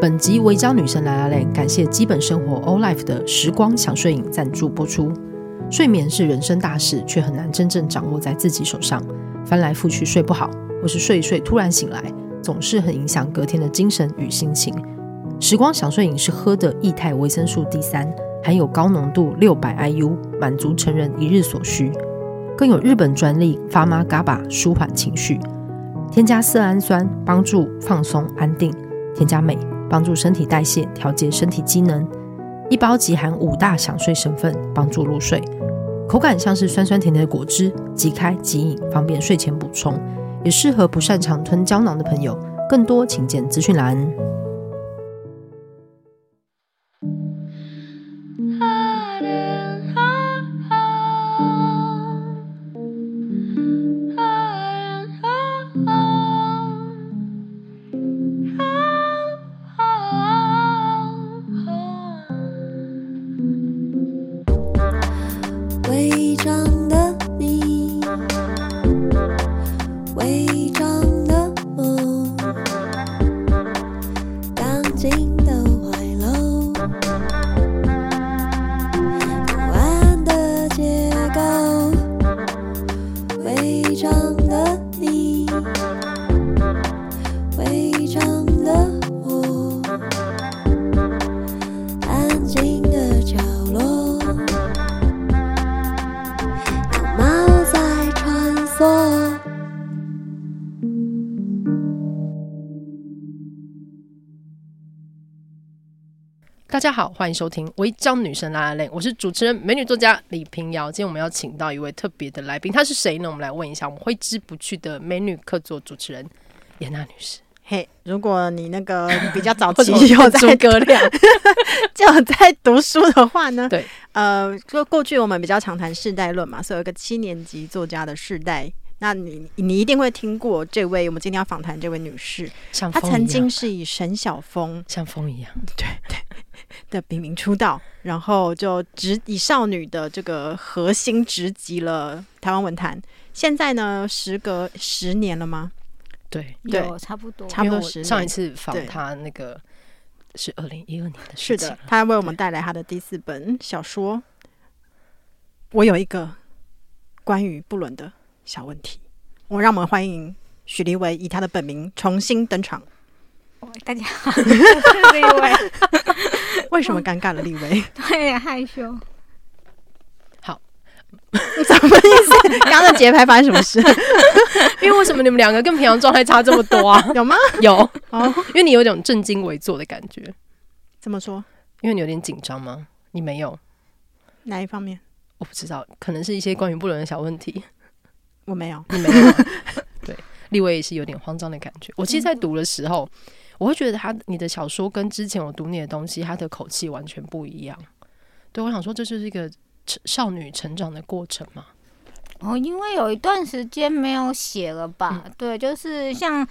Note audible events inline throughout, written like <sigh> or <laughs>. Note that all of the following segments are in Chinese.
本集违章女生拉拉链，感谢基本生活 All Life 的时光想睡饮赞助播出。睡眠是人生大事，却很难真正掌握在自己手上。翻来覆去睡不好，或是睡一睡突然醒来，总是很影响隔天的精神与心情。时光想睡饮是喝的液态维生素 D 三，含有高浓度六百 IU，满足成人一日所需。更有日本专利 Pharma GABA 舒缓情绪，添加色氨酸帮助放松安定，添加镁。帮助身体代谢，调节身体机能。一包即含五大想睡成分，帮助入睡。口感像是酸酸甜甜的果汁，即开即饮，方便睡前补充，也适合不擅长吞胶囊的朋友。更多请见资讯栏。大家好，欢迎收听《违章女生拉拉链》，我是主持人美女作家李平瑶。今天我们要请到一位特别的来宾，她是谁呢？我们来问一下我们挥之不去的美女客座主持人严娜女士。嘿，如果你那个 <laughs> 比较早期有在诸葛亮，<laughs> 就在读书的话呢？对，呃，就过去我们比较常谈世代论嘛，所以有一个七年级作家的世代。那你你一定会听过这位，我们今天要访谈这位女士，她曾经是以沈小峰像风一样，对对 <laughs> 的笔名出道，然后就直以少女的这个核心直击了台湾文坛。现在呢，时隔十年了吗？对，对，差不多，差不多十年。上一次访他那个是二零一二年的事情，是的，她为我们带来他的第四本小说。我有一个关于布伦的。小问题，我让我们欢迎许立维以他的本名重新登场。大家好，<laughs> 我是力威。<laughs> 为什么尴尬了？立威 <laughs> 对，害羞。好，<laughs> 什么意思？刚刚的节拍发生什么事？因为为什么你们两个跟平常状态差这么多啊？有吗？有哦，因为你有种正襟危坐的感觉。怎么说？因为你有点紧张吗？你没有？哪一方面？我不知道，可能是一些关于不伦的小问题。我没有，你没有。对，立威也是有点慌张的感觉。我其实，在读的时候，我会觉得他你的小说跟之前我读你的东西，他的口气完全不一样。对，我想说，这就是一个少女成长的过程嘛。哦，因为有一段时间没有写了吧？嗯、对，就是像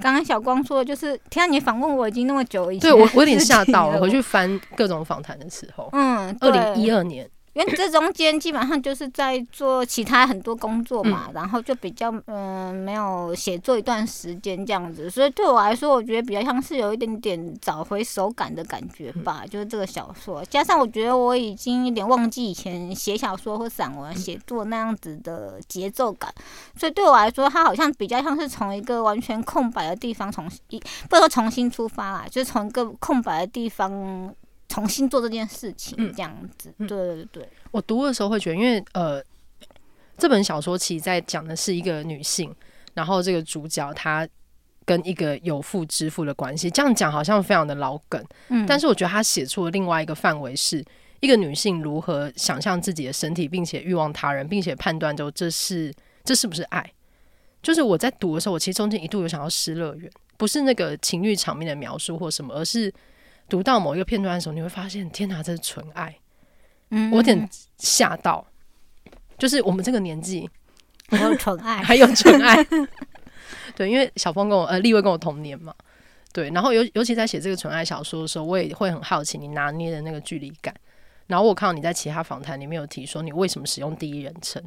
刚刚小光说的，就是听到你访问我已经那么久以前，对我我有点 <laughs> 吓到了。回去翻各种访谈的时候，嗯，二零一二年。因为这中间基本上就是在做其他很多工作嘛，嗯、然后就比较嗯、呃、没有写作一段时间这样子，所以对我来说，我觉得比较像是有一点点找回手感的感觉吧。嗯、就是这个小说，加上我觉得我已经有点忘记以前写小说或散文写作那样子的节奏感，所以对我来说，它好像比较像是从一个完全空白的地方重新，不说重新出发啦，就是从一个空白的地方。重新做这件事情，这样子，嗯、对对对。我读的时候会觉得，因为呃，这本小说其实在讲的是一个女性，然后这个主角她跟一个有妇之夫的关系，这样讲好像非常的老梗，嗯，但是我觉得她写出了另外一个范围，是一个女性如何想象自己的身体，并且欲望他人，并且判断就这是这是不是爱。就是我在读的时候，我其实中间一度有想要失乐园，不是那个情欲场面的描述或什么，而是。读到某一个片段的时候，你会发现，天哪，这是纯爱！嗯，我有点吓到，就是我们这个年纪 <laughs> 还有纯爱，还有纯爱。对，因为小峰跟我呃，立威跟我同年嘛，对。然后尤尤其在写这个纯爱小说的时候，我也会很好奇你拿捏的那个距离感。然后我看到你在其他访谈里面有提说，你为什么使用第一人称？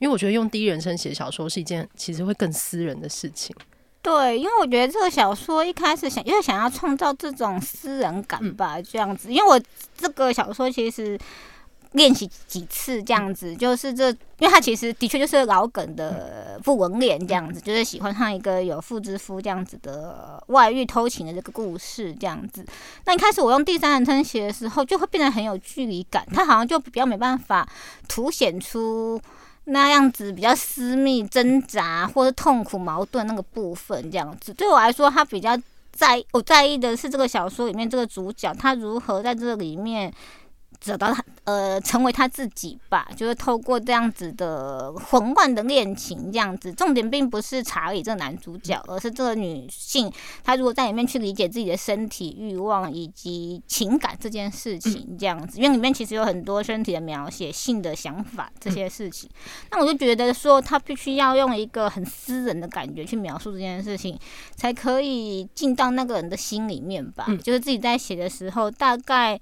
因为我觉得用第一人称写小说是一件其实会更私人的事情。对，因为我觉得这个小说一开始想，因为想要创造这种私人感吧，嗯、这样子。因为我这个小说其实。练习几次这样子，就是这，因为他其实的确就是老梗的不文恋这样子，就是喜欢上一个有妇之夫这样子的外遇偷情的这个故事这样子。那一开始我用第三人称写的时候，就会变得很有距离感，他好像就比较没办法凸显出那样子比较私密、挣扎或者痛苦、矛盾那个部分这样子。对我来说，他比较在我在意的是这个小说里面这个主角他如何在这里面。找到他，呃，成为他自己吧，就是透过这样子的混乱的恋情，这样子。重点并不是查理这个男主角，而是这个女性，她如果在里面去理解自己的身体欲望以及情感这件事情，这样子。因为里面其实有很多身体的描写、性的想法这些事情。那我就觉得说，他必须要用一个很私人的感觉去描述这件事情，才可以进到那个人的心里面吧。就是自己在写的时候，大概。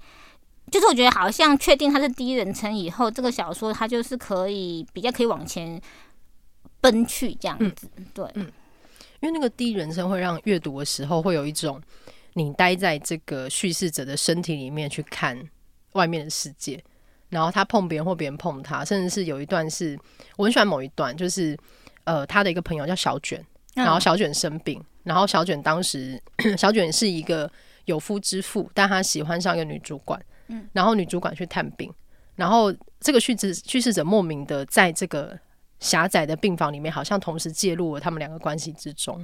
就是我觉得好像确定他是第一人称以后，这个小说它就是可以比较可以往前奔去这样子，嗯、对，嗯，因为那个第一人称会让阅读的时候会有一种你待在这个叙事者的身体里面去看外面的世界，然后他碰别人或别人碰他，甚至是有一段是我很喜欢某一段，就是呃他的一个朋友叫小卷，然后小卷生病，然后小卷当时 <clears throat> 小卷是一个有夫之妇，但他喜欢上一个女主管。然后女主管去探病，然后这个叙事叙事者莫名的在这个狭窄的病房里面，好像同时介入了他们两个关系之中，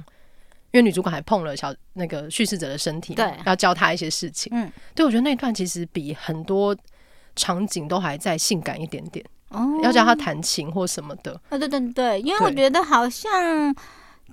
因为女主管还碰了小那个叙事者的身体，对，要教他一些事情。嗯，对，我觉得那段其实比很多场景都还在性感一点点。哦，要教他弹琴或什么的。啊，对对对，因为我觉得好像。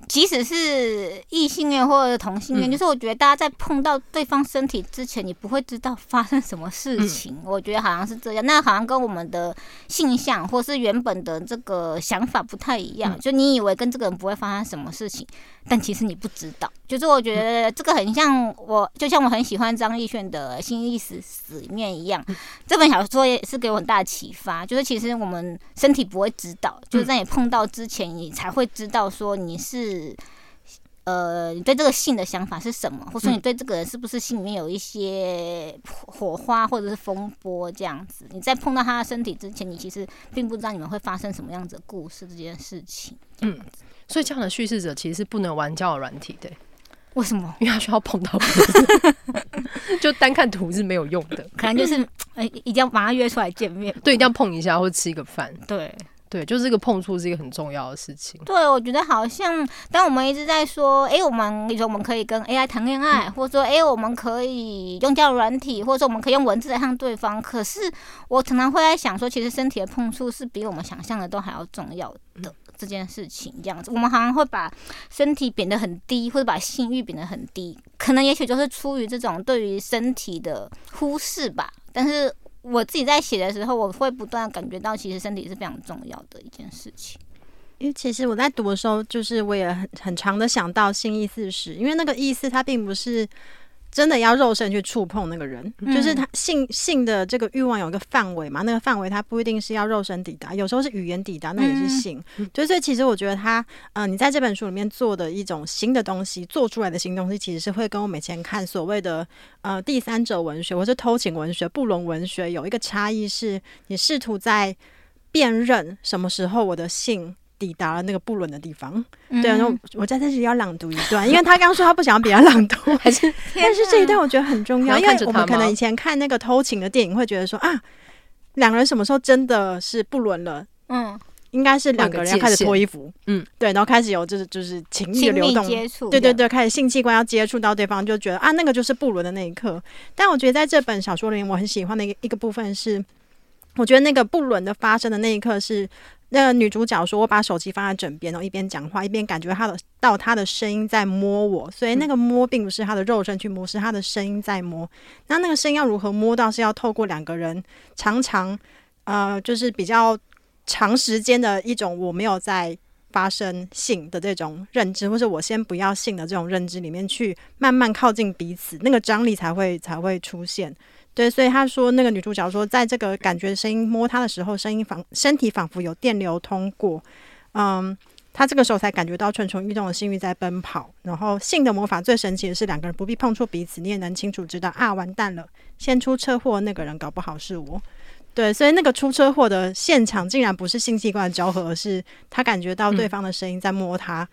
即使是异性恋或者同性恋，嗯、就是我觉得大家在碰到对方身体之前，你不会知道发生什么事情。嗯、我觉得好像是这样，那好像跟我们的性向或是原本的这个想法不太一样。嗯、就你以为跟这个人不会发生什么事情，但其实你不知道。就是我觉得这个很像我，就像我很喜欢张艺轩的《新意识死》里面一样，嗯、这本小说也是给我很大的启发。就是其实我们身体不会知道，就是在你碰到之前，你才会知道说你是，呃，你对这个性的想法是什么，或者说你对这个人是不是心里面有一些火花或者是风波这样子。你在碰到他的身体之前，你其实并不知道你们会发生什么样子的故事这件事情。嗯，所以这样的叙事者其实是不能玩交友软体的。为什么？因为他需要碰到，<laughs> 就单看图是没有用的。可能就是，哎、欸，一定要把他约出来见面。对，一定要碰一下或者吃一个饭。对，对，就是这个碰触是一个很重要的事情。对，我觉得好像当我们一直在说，哎、欸，我们你说我们可以跟 AI 谈恋爱，嗯、或者说，哎、欸，我们可以用交友软体，或者说我们可以用文字来向对方。可是我常常会在想说，其实身体的碰触是比我们想象的都还要重要的。嗯这件事情这样子，我们好像会把身体贬得很低，或者把性欲贬得很低，可能也许就是出于这种对于身体的忽视吧。但是我自己在写的时候，我会不断感觉到，其实身体是非常重要的一件事情。因为其实我在读的时候，就是我也很很长的想到新意四十，因为那个意思它并不是。真的要肉身去触碰那个人，嗯、就是他性性的这个欲望有一个范围嘛？那个范围它不一定是要肉身抵达，有时候是语言抵达，那也是性。嗯、所以其实我觉得他，呃，你在这本书里面做的一种新的东西，做出来的新东西，其实是会跟我们以前看所谓的呃第三者文学或是偷情文学、不伦文学有一个差异，是你试图在辨认什么时候我的性。抵达了那个不伦的地方，嗯、对，然后我在这里要朗读一段，因为他刚刚说他不想要别人朗读，还是，但是这一段我觉得很重要，因为我们可能以前看那个偷情的电影会觉得说啊，两个人什么时候真的是不伦了？嗯，应该是两个人要开始脱衣服，嗯，对，然后开始有就是就是情欲的流动，接触，对对对，开始性器官要接触到对方，就觉得啊，那个就是不伦的那一刻。但我觉得在这本小说里面，我很喜欢的一个一个部分是，我觉得那个不伦的发生的那一刻是。那女主角说：“我把手机放在枕边，然后一边讲话，一边感觉她的到她的声音在摸我，所以那个摸并不是她的肉身去摸，是她的声音在摸。那那个声音要如何摸到？是要透过两个人常常呃，就是比较长时间的一种我没有在发生性的这种认知，或者我先不要性的这种认知里面去慢慢靠近彼此，那个张力才会才会出现。”对，所以他说，那个女主角说，在这个感觉声音摸她的时候，声音仿身体仿佛有电流通过，嗯，他这个时候才感觉到蠢蠢欲动的性欲在奔跑。然后性的魔法最神奇的是，两个人不必碰触彼此，你也能清楚知道啊，完蛋了，先出车祸那个人搞不好是我。对，所以那个出车祸的现场竟然不是性器官的交合，而是他感觉到对方的声音在摸他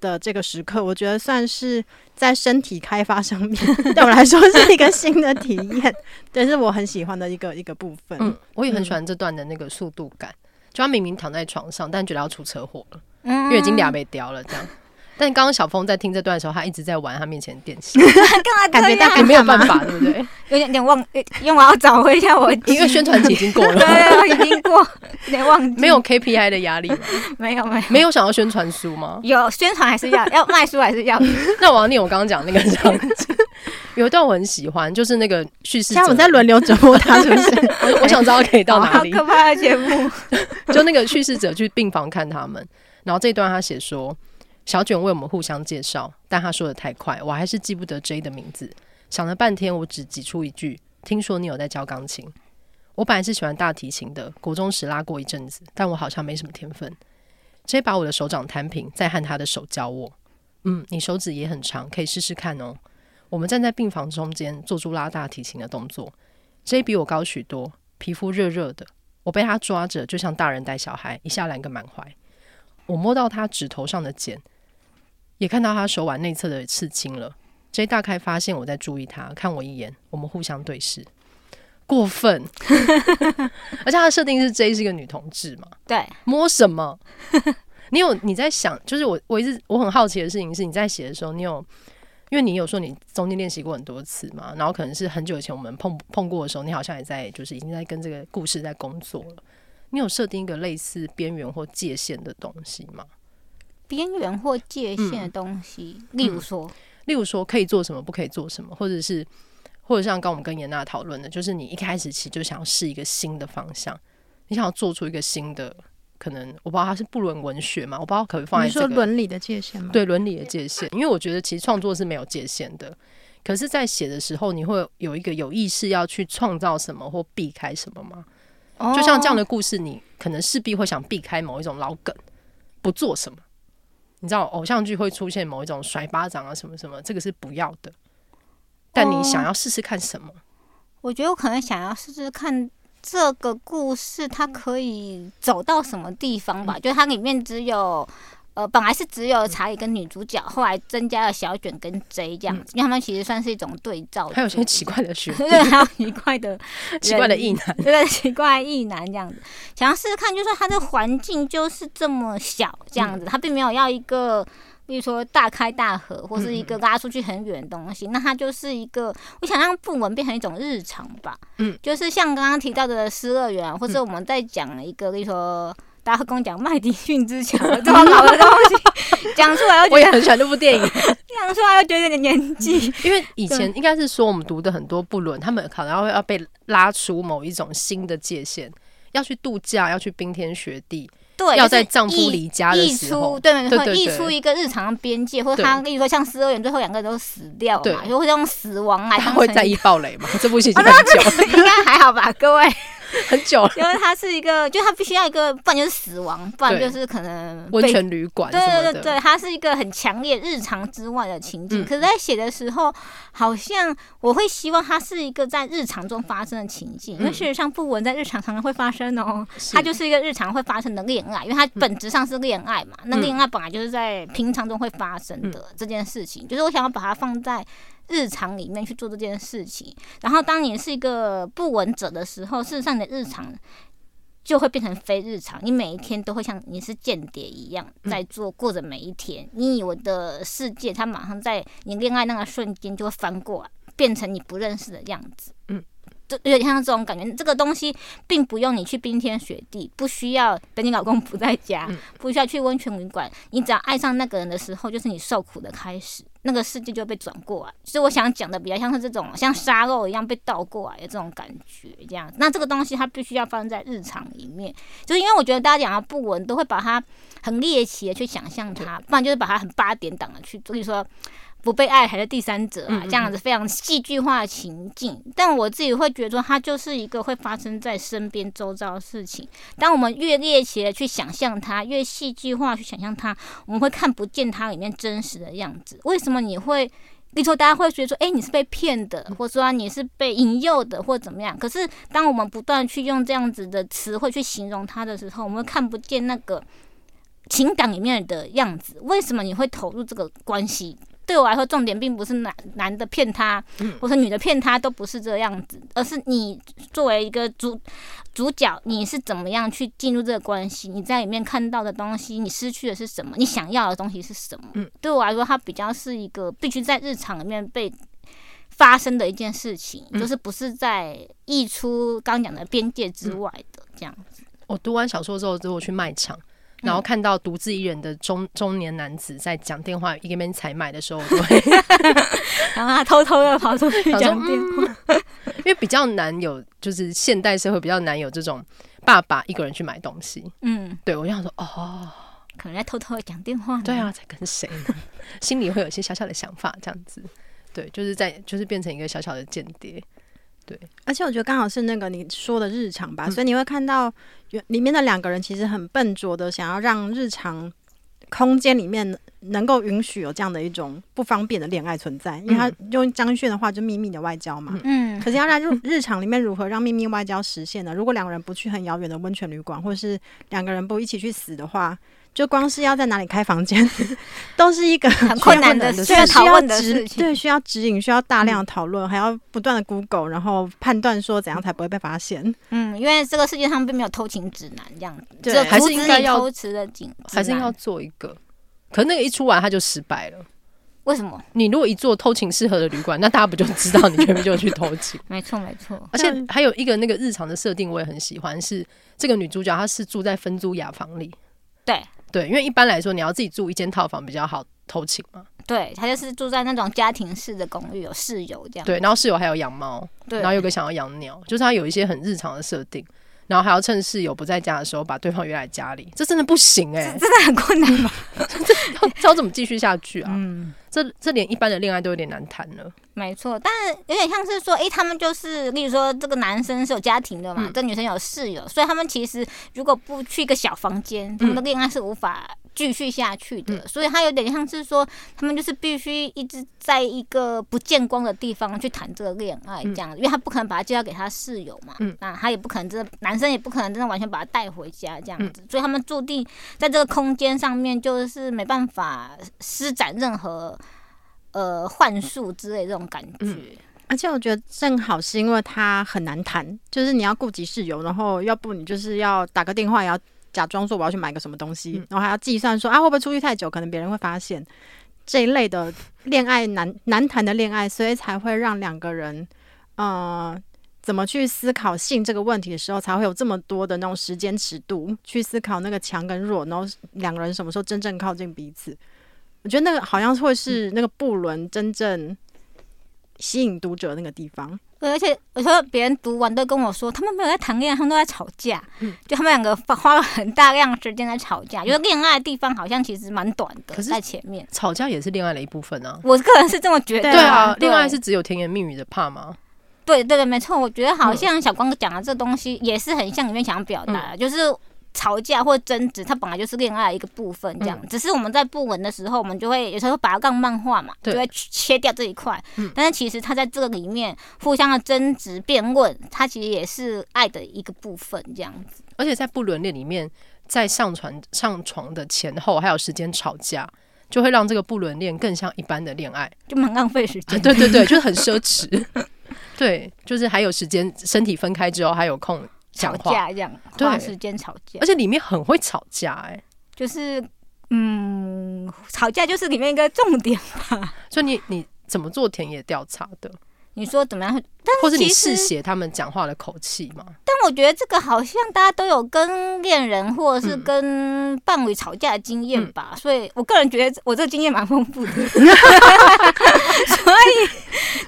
的这个时刻，嗯、我觉得算是在身体开发上面 <laughs> 对我来说是一个新的体验，对，是我很喜欢的一个一个部分。嗯，我也很喜欢这段的那个速度感，嗯、就他明明躺在床上，但觉得要出车祸了，嗯、因为已经俩被叼了这样。但刚刚小峰在听这段的时候，他一直在玩他面前的电器，<laughs> 感觉但也没有办法，<laughs> 对不对？有点点忘，因为我要找回一下我，因为宣传期已经过了，<laughs> 对，已经过，有点忘记。没有 KPI 的压力吗？没有，没有，没有想要宣传书吗？有宣传还是要要卖书还是要？那我要念我刚刚讲那个这样子，有一段我很喜欢，就是那个叙事者，像我在轮流折磨他，是不是？我我想知道可以到哪里？可怕的节目，就那个叙事者去病房看他们，然后这一段他写说。小卷为我们互相介绍，但他说得太快，我还是记不得 J 的名字。想了半天，我只挤出一句：“听说你有在教钢琴。”我本来是喜欢大提琴的，国中时拉过一阵子，但我好像没什么天分。J 把我的手掌摊平，再和他的手教我。嗯，你手指也很长，可以试试看哦。我们站在病房中间，做出拉大提琴的动作。J 比我高许多，皮肤热热的，我被他抓着，就像大人带小孩，一下揽个满怀。我摸到他指头上的茧，也看到他手腕内侧的刺青了。J 大概发现我在注意他，看我一眼，我们互相对视。过分，<laughs> 而且他的设定是 J 是一个女同志嘛？对，摸什么？你有你在想，就是我我一直我很好奇的事情是，你在写的时候，你有因为你有说你中间练习过很多次嘛，然后可能是很久以前我们碰碰过的时候，你好像也在就是已经在跟这个故事在工作了。你有设定一个类似边缘或界限的东西吗？边缘或界限的东西，嗯、例如说、嗯，例如说可以做什么，不可以做什么，或者是，或者像刚我们跟严娜讨论的，就是你一开始其实就想要试一个新的方向，你想要做出一个新的，可能我不知道它是不伦文学嘛，我不知道可不可以放在说伦理的界限吗？对，伦理的界限，因为我觉得其实创作是没有界限的，可是，在写的时候，你会有一个有意识要去创造什么或避开什么吗？就像这样的故事，你可能势必会想避开某一种老梗，不做什么。你知道，偶像剧会出现某一种甩巴掌啊，什么什么，这个是不要的。但你想要试试看什么？我觉得我可能想要试试看这个故事，它可以走到什么地方吧。就它里面只有。呃，本来是只有查理跟女主角，后来增加了小卷跟 J 这样子，嗯、因为他们其实算是一种对照。还有些奇怪的学，对，<laughs> 还有奇怪的 <laughs> 奇怪的异男，对，奇怪异男这样子。想要试试看，就是说他的环境就是这么小这样子，他并没有要一个，比如说大开大合，或是一个拉出去很远的东西。嗯、那它就是一个，我想让不文变成一种日常吧。嗯，就是像刚刚提到的失乐园，或者我们在讲一个，例如说。大家会跟我讲麦迪逊之墙这么老的东西，<laughs> 讲出来我也很喜欢这部电影，讲出来又觉得有点年纪。<laughs> 因为以前应该是说我们读的很多不伦，他们可能要要被拉出某一种新的界限，要去度假，要去冰天雪地，对，要在丈夫离家的时候，对，对，对，溢出一个日常的边界，或者他，跟你说像失乐园最后两个人都死掉嘛，就会用死亡来。他会在意暴雷吗？这部戏很久，<laughs> 应该还好吧，各位。<laughs> 很久了，因为它是一个，就它必须要一个，不然就是死亡，不然就是可能温泉旅馆。对对对对，它是一个很强烈日常之外的情景。嗯、可是，在写的时候，好像我会希望它是一个在日常中发生的情景，嗯、因为事实上，不文在日常常常会发生哦。它就是一个日常会发生的恋爱，因为它本质上是恋爱嘛。嗯、那恋爱本来就是在平常中会发生的这件事情，嗯、就是我想要把它放在。日常里面去做这件事情，然后当你是一个不文者的时候，事实上你的日常就会变成非日常。你每一天都会像你是间谍一样在做过着每一天。你以为的世界，它马上在你恋爱那个瞬间就会翻过来，变成你不认识的样子。嗯。就有点像这种感觉，这个东西并不用你去冰天雪地，不需要等你老公不在家，不需要去温泉旅馆，你只要爱上那个人的时候，就是你受苦的开始，那个世界就被转过来。所以我想讲的比较像是这种像沙漏一样被倒过来的这种感觉，这样。那这个东西它必须要发生在日常里面，就是因为我觉得大家讲到不稳，都会把它很猎奇的去想象它，不然就是把它很八点档的去，所以说。不被爱还是第三者啊，这样子非常戏剧化的情境。但我自己会觉得说，它就是一个会发生在身边周遭的事情。当我们越猎奇的去想象它，越戏剧化去想象它，我们会看不见它里面真实的样子。为什么你会？比如说，大家会觉得说，哎、欸，你是被骗的，或者说你是被引诱的，或者怎么样？可是，当我们不断去用这样子的词汇去形容它的时候，我们看不见那个情感里面的样子。为什么你会投入这个关系？对我来说，重点并不是男男的骗他，或者女的骗他，都不是这样子，而是你作为一个主主角，你是怎么样去进入这个关系？你在里面看到的东西，你失去的是什么？你想要的东西是什么？对我来说，它比较是一个必须在日常里面被发生的一件事情，就是不是在溢出刚讲的边界之外的这样子。我读完小说之后，之后去卖场。然后看到独自一人的中中年男子在讲电话，一边采买的时候，我就会 <laughs> <laughs> 然后他偷偷的跑出去讲电话，嗯，<laughs> 因为比较难有，就是现代社会比较难有这种爸爸一个人去买东西。嗯，对，我就想说，哦，可能在偷偷的讲电话。对啊，在跟谁呢？心里会有一些小小的想法，这样子。对，就是在就是变成一个小小的间谍。对，而且我觉得刚好是那个你说的日常吧，嗯、所以你会看到里面的两个人其实很笨拙的想要让日常空间里面能够允许有这样的一种不方便的恋爱存在，因为他用张轩的话就秘密的外交嘛，嗯，可是要在日日常里面如何让秘密外交实现呢？如果两个人不去很遥远的温泉旅馆，或是两个人不一起去死的话。就光是要在哪里开房间，<laughs> 都是一个很困难的、需要讨论的事情。对，需要指引，需要大量的讨论，还要不断的 Google，然后判断说怎样才不会被发现。嗯，因为这个世界上并没有偷情指南这样子，对，还是应该要偷吃的警，还是要做一个。可那个一出完，他就失败了。为什么？你如果一做偷情适合的旅馆，那大家不就知道你全部就去偷情？<laughs> 没错，没错。而且还有一个那个日常的设定，我也很喜欢，是这个女主角她是住在分租雅房里。对。对，因为一般来说，你要自己住一间套房比较好偷情嘛。对，他就是住在那种家庭式的公寓，有室友这样。对，然后室友还有养猫，对，然后有个想要养鸟，就是他有一些很日常的设定，然后还要趁室友不在家的时候把对方约来家里，这真的不行哎、欸，真的很困难吗？<laughs> 这要怎么继续下去啊？嗯，这这连一般的恋爱都有点难谈了。没错，但是有点像是说，哎、欸，他们就是，例如说，这个男生是有家庭的嘛，嗯、这女生有室友，所以他们其实如果不去一个小房间，他们的恋爱是无法继续下去的。嗯、所以他有点像是说，他们就是必须一直在一个不见光的地方去谈这个恋爱，这样，嗯、因为他不可能把他介绍给他室友嘛，嗯，那他也不可能真的，男生也不可能真的完全把他带回家这样子，嗯、所以他们注定在这个空间上面就是没办法施展任何。呃，幻术之类这种感觉，嗯，而且我觉得正好是因为他很难谈，就是你要顾及室友，然后要不你就是要打个电话，也要假装说我要去买个什么东西，嗯、然后还要计算说啊会不会出去太久，可能别人会发现这一类的恋爱难难谈的恋爱，所以才会让两个人，呃，怎么去思考性这个问题的时候，才会有这么多的那种时间尺度去思考那个强跟弱，然后两个人什么时候真正靠近彼此。我觉得那个好像会是那个布伦真正吸引读者那个地方。对，而且有时候别人读完都跟我说，他们没有在谈恋爱，他们都在吵架。嗯，就他们两个花了很大量时间在吵架，因为恋爱的地方好像其实蛮短的，可是在前面吵架也是恋爱的一部分啊。我个人是这么觉得。对啊，恋爱是只有甜言蜜语的怕吗？对对对，没错。我觉得好像小光讲的这东西也是很像里面想要表达的，嗯、就是。吵架或争执，它本来就是恋爱的一个部分，这样。嗯、只是我们在不稳的时候，我们就会有时候会把它当漫画嘛，就会切掉这一块。嗯、但是其实它在这个里面互相的争执、辩论，它其实也是爱的一个部分，这样子。而且在不伦恋里面，在上床上床的前后还有时间吵架，就会让这个不伦恋更像一般的恋爱，就蛮浪费时间、啊。对对对，就是很奢侈。<laughs> 对，就是还有时间，身体分开之后还有空。吵架这样，花时间吵架，而且里面很会吵架哎、欸，就是嗯，吵架就是里面一个重点吧。所以你你怎么做田野调查的？你说怎么样？或者你试写他们讲话的口气吗？但我觉得这个好像大家都有跟恋人或者是跟伴侣吵架的经验吧，嗯、所以我个人觉得我这个经验蛮丰富的，<laughs> 所以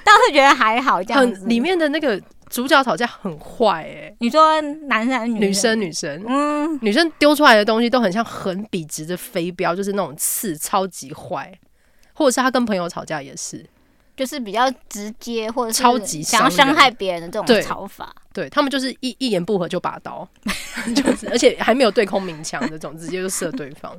倒是觉得还好这样子。里面的那个。主角吵架很坏哎、欸，你说男生女生？女生，女生，嗯，女生丢出来的东西都很像很笔直的飞镖，就是那种刺，超级坏。或者是他跟朋友吵架也是，就是比较直接，或者是超级想要伤害别人的这种吵法。对，对他们就是一一言不合就拔刀，<laughs> 就是而且还没有对空鸣枪这种，直接就射对方。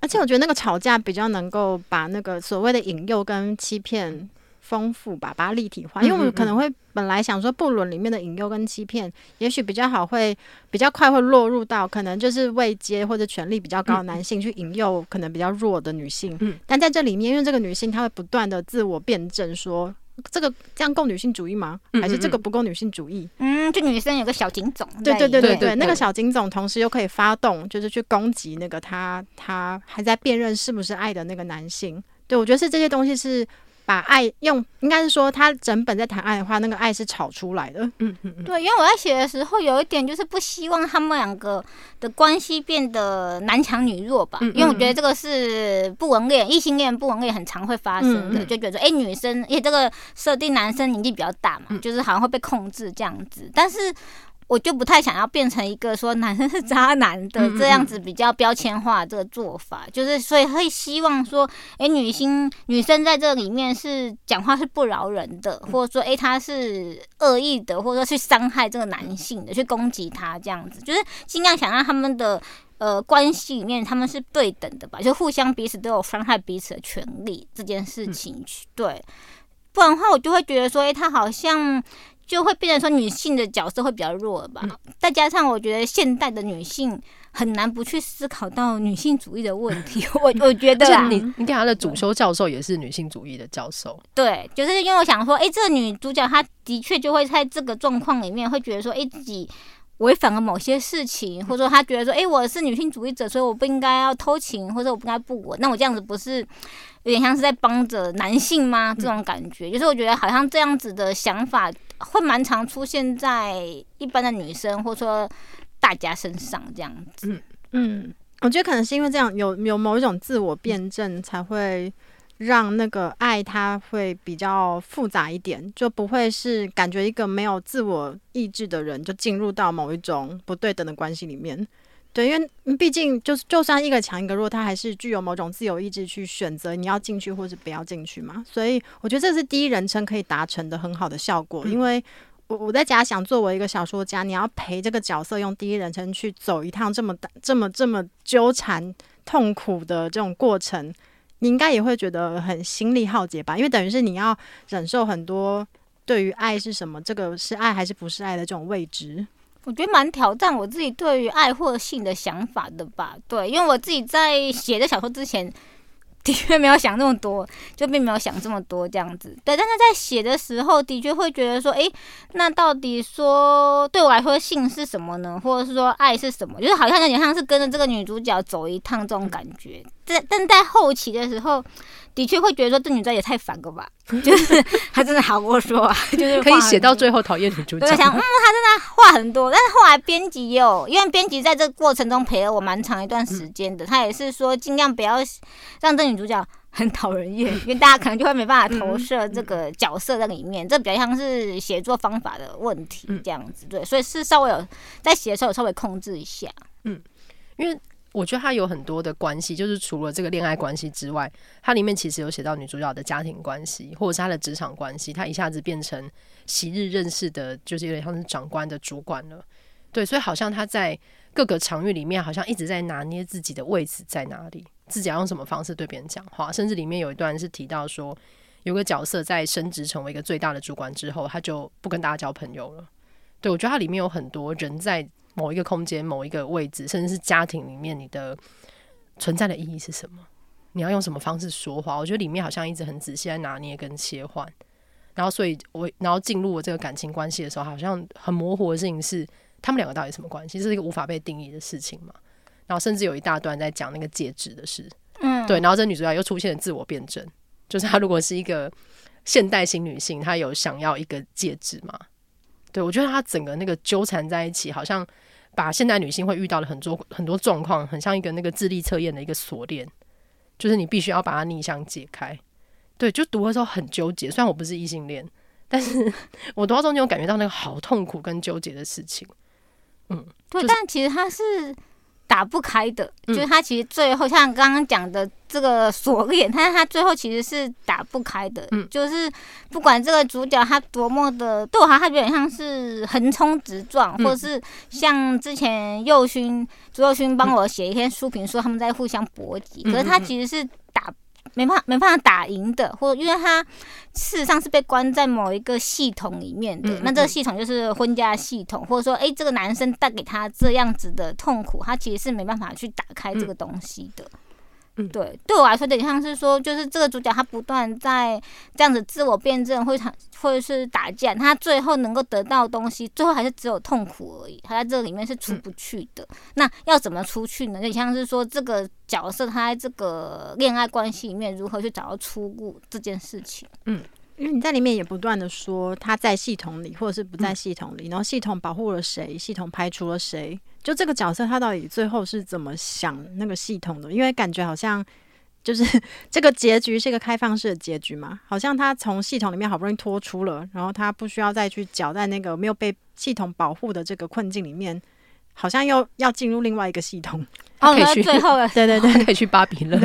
而且我觉得那个吵架比较能够把那个所谓的引诱跟欺骗丰富吧，把它立体化。因为我们可能会本来想说，不伦里面的引诱跟欺骗，也许比较好，会比较快会落入到可能就是位阶或者权力比较高的男性去引诱可能比较弱的女性。嗯但在这里面，因为这个女性她会不断的自我辩证说。这个这样够女性主义吗？还是这个不够女性主义？嗯，就女生有个小警总，对对对对对，那个小警总同时又可以发动，就是去攻击那个他他还在辨认是不是爱的那个男性。对，我觉得是这些东西是。把爱用，应该是说他整本在谈爱的话，那个爱是吵出来的。嗯嗯嗯，对，因为我在写的时候有一点就是不希望他们两个的关系变得男强女弱吧，嗯嗯，因为我觉得这个是不文恋、异性恋不文恋很常会发生的，嗯嗯，就觉得哎、欸，女生，因为这个设定男生年纪比较大嘛，嗯、就是好像会被控制这样子，但是。我就不太想要变成一个说男生是渣男的这样子比较标签化这个做法，就是所以会希望说，哎、欸，女性女生在这里面是讲话是不饶人的，或者说，哎、欸，她是恶意的，或者说去伤害这个男性的，去攻击他这样子，就是尽量想让他们的呃关系里面他们是对等的吧，就互相彼此都有伤害彼此的权利这件事情，对，不然的话我就会觉得说，诶、欸，他好像。就会变成说女性的角色会比较弱吧，嗯、再加上我觉得现代的女性很难不去思考到女性主义的问题。<laughs> 我我觉得啊，你你给他的主修教授也是女性主义的教授，对，就是因为我想说，哎、欸，这个女主角她的确就会在这个状况里面会觉得说，哎、欸，自己。违反了某些事情，或者说他觉得说，哎、欸，我是女性主义者，所以我不应该要偷情，或者我不应该不稳。那我这样子不是有点像是在帮着男性吗？这种感觉，就是我觉得好像这样子的想法会蛮常出现在一般的女生，或者说大家身上这样子。嗯嗯，我觉得可能是因为这样有有某一种自我辩证才会。让那个爱它会比较复杂一点，就不会是感觉一个没有自我意志的人就进入到某一种不对等的关系里面。对，因为毕竟就是就算一个强一个弱，他还是具有某种自由意志去选择你要进去或是不要进去嘛。所以我觉得这是第一人称可以达成的很好的效果。因为我我在假想，作为一个小说家，你要陪这个角色用第一人称去走一趟这么大、这么这么纠缠、痛苦的这种过程。你应该也会觉得很心力耗竭吧？因为等于是你要忍受很多对于爱是什么，这个是爱还是不是爱的这种未知。我觉得蛮挑战我自己对于爱或性的想法的吧。对，因为我自己在写这小说之前。的确没有想那么多，就并没有想这么多这样子。对，但是在写的时候，的确会觉得说，诶，那到底说对我来说，性是什么呢？或者是说爱是什么？就是好像有点像是跟着这个女主角走一趟这种感觉。在但在后期的时候。的确会觉得说，这女主角也太烦了吧，<laughs> 就是她真的好啰嗦啊，<laughs> 就是可以写到最后讨厌女主角。我想，嗯，她真的话很多，但是后来编辑也有，因为编辑在这个过程中陪了我蛮长一段时间的，他也是说尽量不要让这女主角很讨人厌，因为大家可能就会没办法投射这个角色在里面，这比较像是写作方法的问题这样子，对，所以是稍微有在写的时候稍微控制一下，嗯，因为。我觉得它有很多的关系，就是除了这个恋爱关系之外，它里面其实有写到女主角的家庭关系，或者是她的职场关系。她一下子变成昔日认识的，就是有点像是长官的主管了。对，所以好像她在各个场域里面，好像一直在拿捏自己的位置在哪里，自己要用什么方式对别人讲话。甚至里面有一段是提到说，有个角色在升职成为一个最大的主管之后，他就不跟大家交朋友了。对，我觉得它里面有很多人在。某一个空间、某一个位置，甚至是家庭里面，你的存在的意义是什么？你要用什么方式说话？我觉得里面好像一直很仔细在拿捏跟切换。然后，所以我然后进入我这个感情关系的时候，好像很模糊的事情是，他们两个到底什么关系？这是一个无法被定义的事情嘛？然后，甚至有一大段在讲那个戒指的事。嗯，对。然后，这女主角又出现了自我辩证，就是她如果是一个现代型女性，她有想要一个戒指吗？对，我觉得她整个那个纠缠在一起，好像。把现代女性会遇到的很多很多状况，很像一个那个智力测验的一个锁链，就是你必须要把它逆向解开。对，就读的时候很纠结。虽然我不是异性恋，但是 <laughs> 我读到中间，我感觉到那个好痛苦跟纠结的事情。嗯，对，就是、但其实它是打不开的，嗯、就是他其实最后像刚刚讲的这个锁链，<laughs> 但是他最后其实是打不开的。嗯，就是不管这个主角他多么的，对我好像他有点像是横冲直撞，嗯、或者是像之前佑勋、朱佑勋帮我写一篇书评说他们在互相搏击，嗯、可是他其实是打。没办法，没办法打赢的，或因为他事实上是被关在某一个系统里面的，嗯嗯嗯，那这个系统就是婚嫁系统，或者说，哎，这个男生带给他这样子的痛苦，他其实是没办法去打开这个东西的。对，对我来说，有点像是说，就是这个主角他不断在这样子自我辩证，或者或者是打架，他最后能够得到的东西，最后还是只有痛苦而已。他在这里面是出不去的。嗯、那要怎么出去呢？有点像是说，这个角色他在这个恋爱关系里面如何去找到出路这件事情。嗯。因为你在里面也不断的说他在系统里，或者是不在系统里，然后系统保护了谁，系统排除了谁，就这个角色他到底最后是怎么想那个系统的？因为感觉好像就是 <laughs> 这个结局是一个开放式的结局嘛，好像他从系统里面好不容易脱出了，然后他不需要再去搅在那个没有被系统保护的这个困境里面，好像又要进入另外一个系统，可以去最后了，对对对，可以去芭比伦。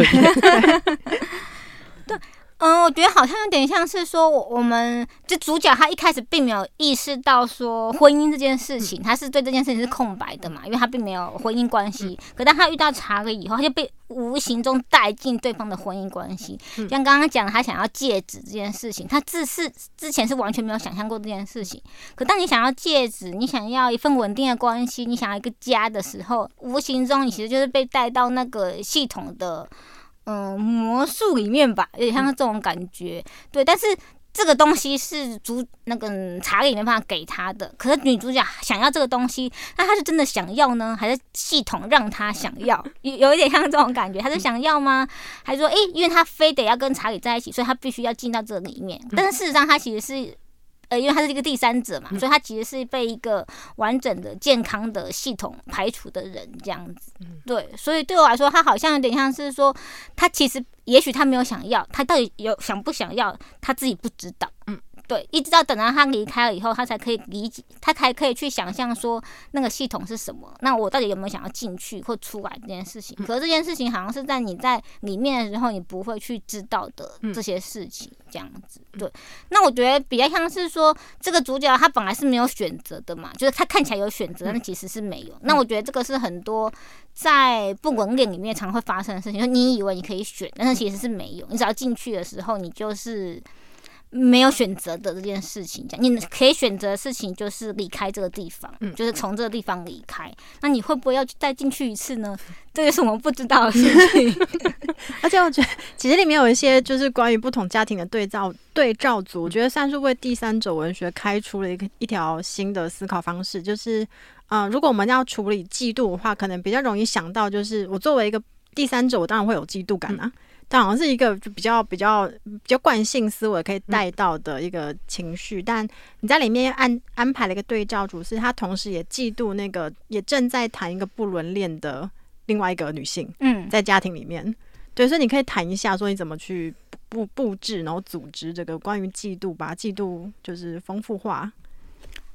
对。<laughs> <laughs> 嗯，我觉得好像有点像是说，我们这主角他一开始并没有意识到说婚姻这件事情，他是对这件事情是空白的嘛，因为他并没有婚姻关系。可当他遇到查理以后，他就被无形中带进对方的婚姻关系。像刚刚讲他想要戒指这件事情，他自是之前是完全没有想象过这件事情。可当你想要戒指，你想要一份稳定的关系，你想要一个家的时候，无形中你其实就是被带到那个系统的。嗯，魔术里面吧，有点像这种感觉，嗯、对。但是这个东西是主那个查理没办法给他的，可是女主角想要这个东西，那她是真的想要呢，还是系统让她想要？有有一点像这种感觉，她是想要吗？还是说，诶、欸，因为她非得要跟查理在一起，所以她必须要进到这里面？但是事实上，她其实是。呃，因为他是一个第三者嘛，所以他其实是被一个完整的、健康的系统排除的人，这样子。对，所以对我来说，他好像有点像是说，他其实也许他没有想要，他到底有想不想要，他自己不知道。嗯。对，一直到等到他离开了以后，他才可以理解，他才可以去想象说那个系统是什么。那我到底有没有想要进去或出来这件事情？可是这件事情好像是在你在里面的时候，你不会去知道的这些事情，这样子。对，那我觉得比较像是说，这个主角他本来是没有选择的嘛，就是他看起来有选择，但其实是没有。那我觉得这个是很多在不文恋里面常会发生的事情，就你以为你可以选，但是其实是没有。你只要进去的时候，你就是。没有选择的这件事情，讲你可以选择的事情就是离开这个地方，嗯、就是从这个地方离开。那你会不会要再进去一次呢？<laughs> 这个是我们不知道的事情。<laughs> 而且我觉得，其实里面有一些就是关于不同家庭的对照对照组，我觉得算是为第三者文学开出了一个一条新的思考方式。就是，啊、呃，如果我们要处理嫉妒的话，可能比较容易想到，就是我作为一个第三者，我当然会有嫉妒感啊。嗯它好像是一个就比较比较比较惯性思维可以带到的一个情绪，嗯、但你在里面安安排了一个对照组，是他同时也嫉妒那个也正在谈一个不伦恋的另外一个女性，嗯，在家庭里面，对，所以你可以谈一下说你怎么去布布置，然后组织这个关于嫉妒，把嫉妒就是丰富化。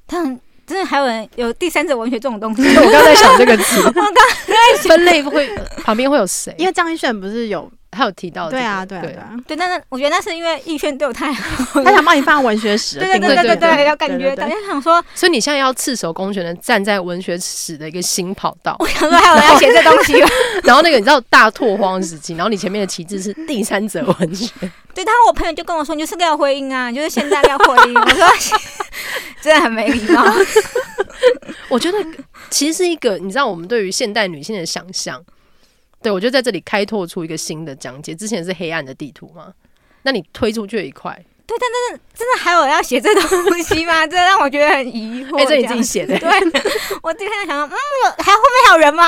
但真的还有人有第三者文学这种东西？<laughs> 我刚才在想这个词，<laughs> 我刚才分类会旁边会有谁？因为张一炫不是有。他有提到、这个，对啊，对啊，对啊，对，但是我觉得那是因为逸轩对我太好，他想帮你放文学史，<laughs> 对对对对对，要感觉大家想说，所以你现在要赤手空拳的站在文学史的一个新跑道。我想说还有人要写这东西，<laughs> 然后那个你知道大拓荒时期，然后你前面的旗帜是第三者文学，对，他我朋友就跟我说，你就是廖辉英啊，就是现在廖辉英，我说 <laughs> 真的很没礼貌。我觉得其实是一个，你知道我们对于现代女性的想象。对，我就在这里开拓出一个新的讲解。之前是黑暗的地图嘛，那你推出去一块，对，但真的真的还有要写这东西吗？<laughs> 这让我觉得很疑惑。哎、欸，这你自己写的？对，我今天想说，嗯，有还后面还有人吗？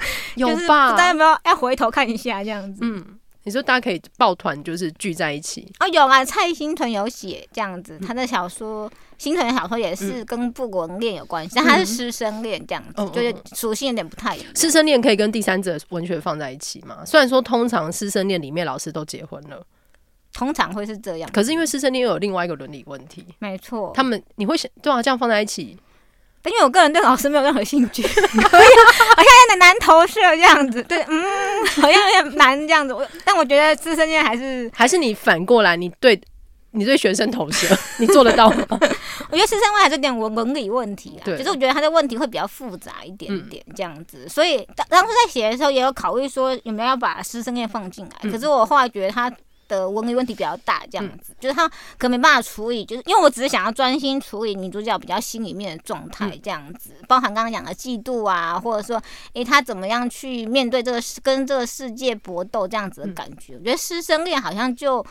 <laughs> 有吧？大家有没有要回头看一下这样子？嗯。你说大家可以抱团，就是聚在一起哦。有啊，蔡新屯有写这样子，他的小说，新屯的小说也是跟不伦恋有关系，但他是师生恋这样子，就是属性有点不太一样。师生恋可以跟第三者文学放在一起吗？虽然说通常师生恋里面老师都结婚了，通常会是这样。可是因为师生恋又有另外一个伦理问题，没错。他们你会想对啊，这样放在一起，但因为我个人对老师没有任何兴趣，<laughs> 好像有点难投射这样子。对，嗯，好像有点难这样子。我但我觉得师生恋还是还是你反过来，你对你对学生投射，你做得到吗？<laughs> 我觉得师生恋还是有点文文理问题啊。对，就是我觉得他的问题会比较复杂一点点这样子。嗯、所以当当初在写的时候，也有考虑说有没有要把师生恋放进来。嗯、可是我后来觉得他。的文理问题比较大，这样子、嗯、就是他可能没办法处理，就是因为我只是想要专心处理女主角比较心里面的状态，这样子，嗯、包含刚刚讲的嫉妒啊，或者说，诶、欸，他怎么样去面对这个跟这个世界搏斗这样子的感觉？嗯、我觉得师生恋好像就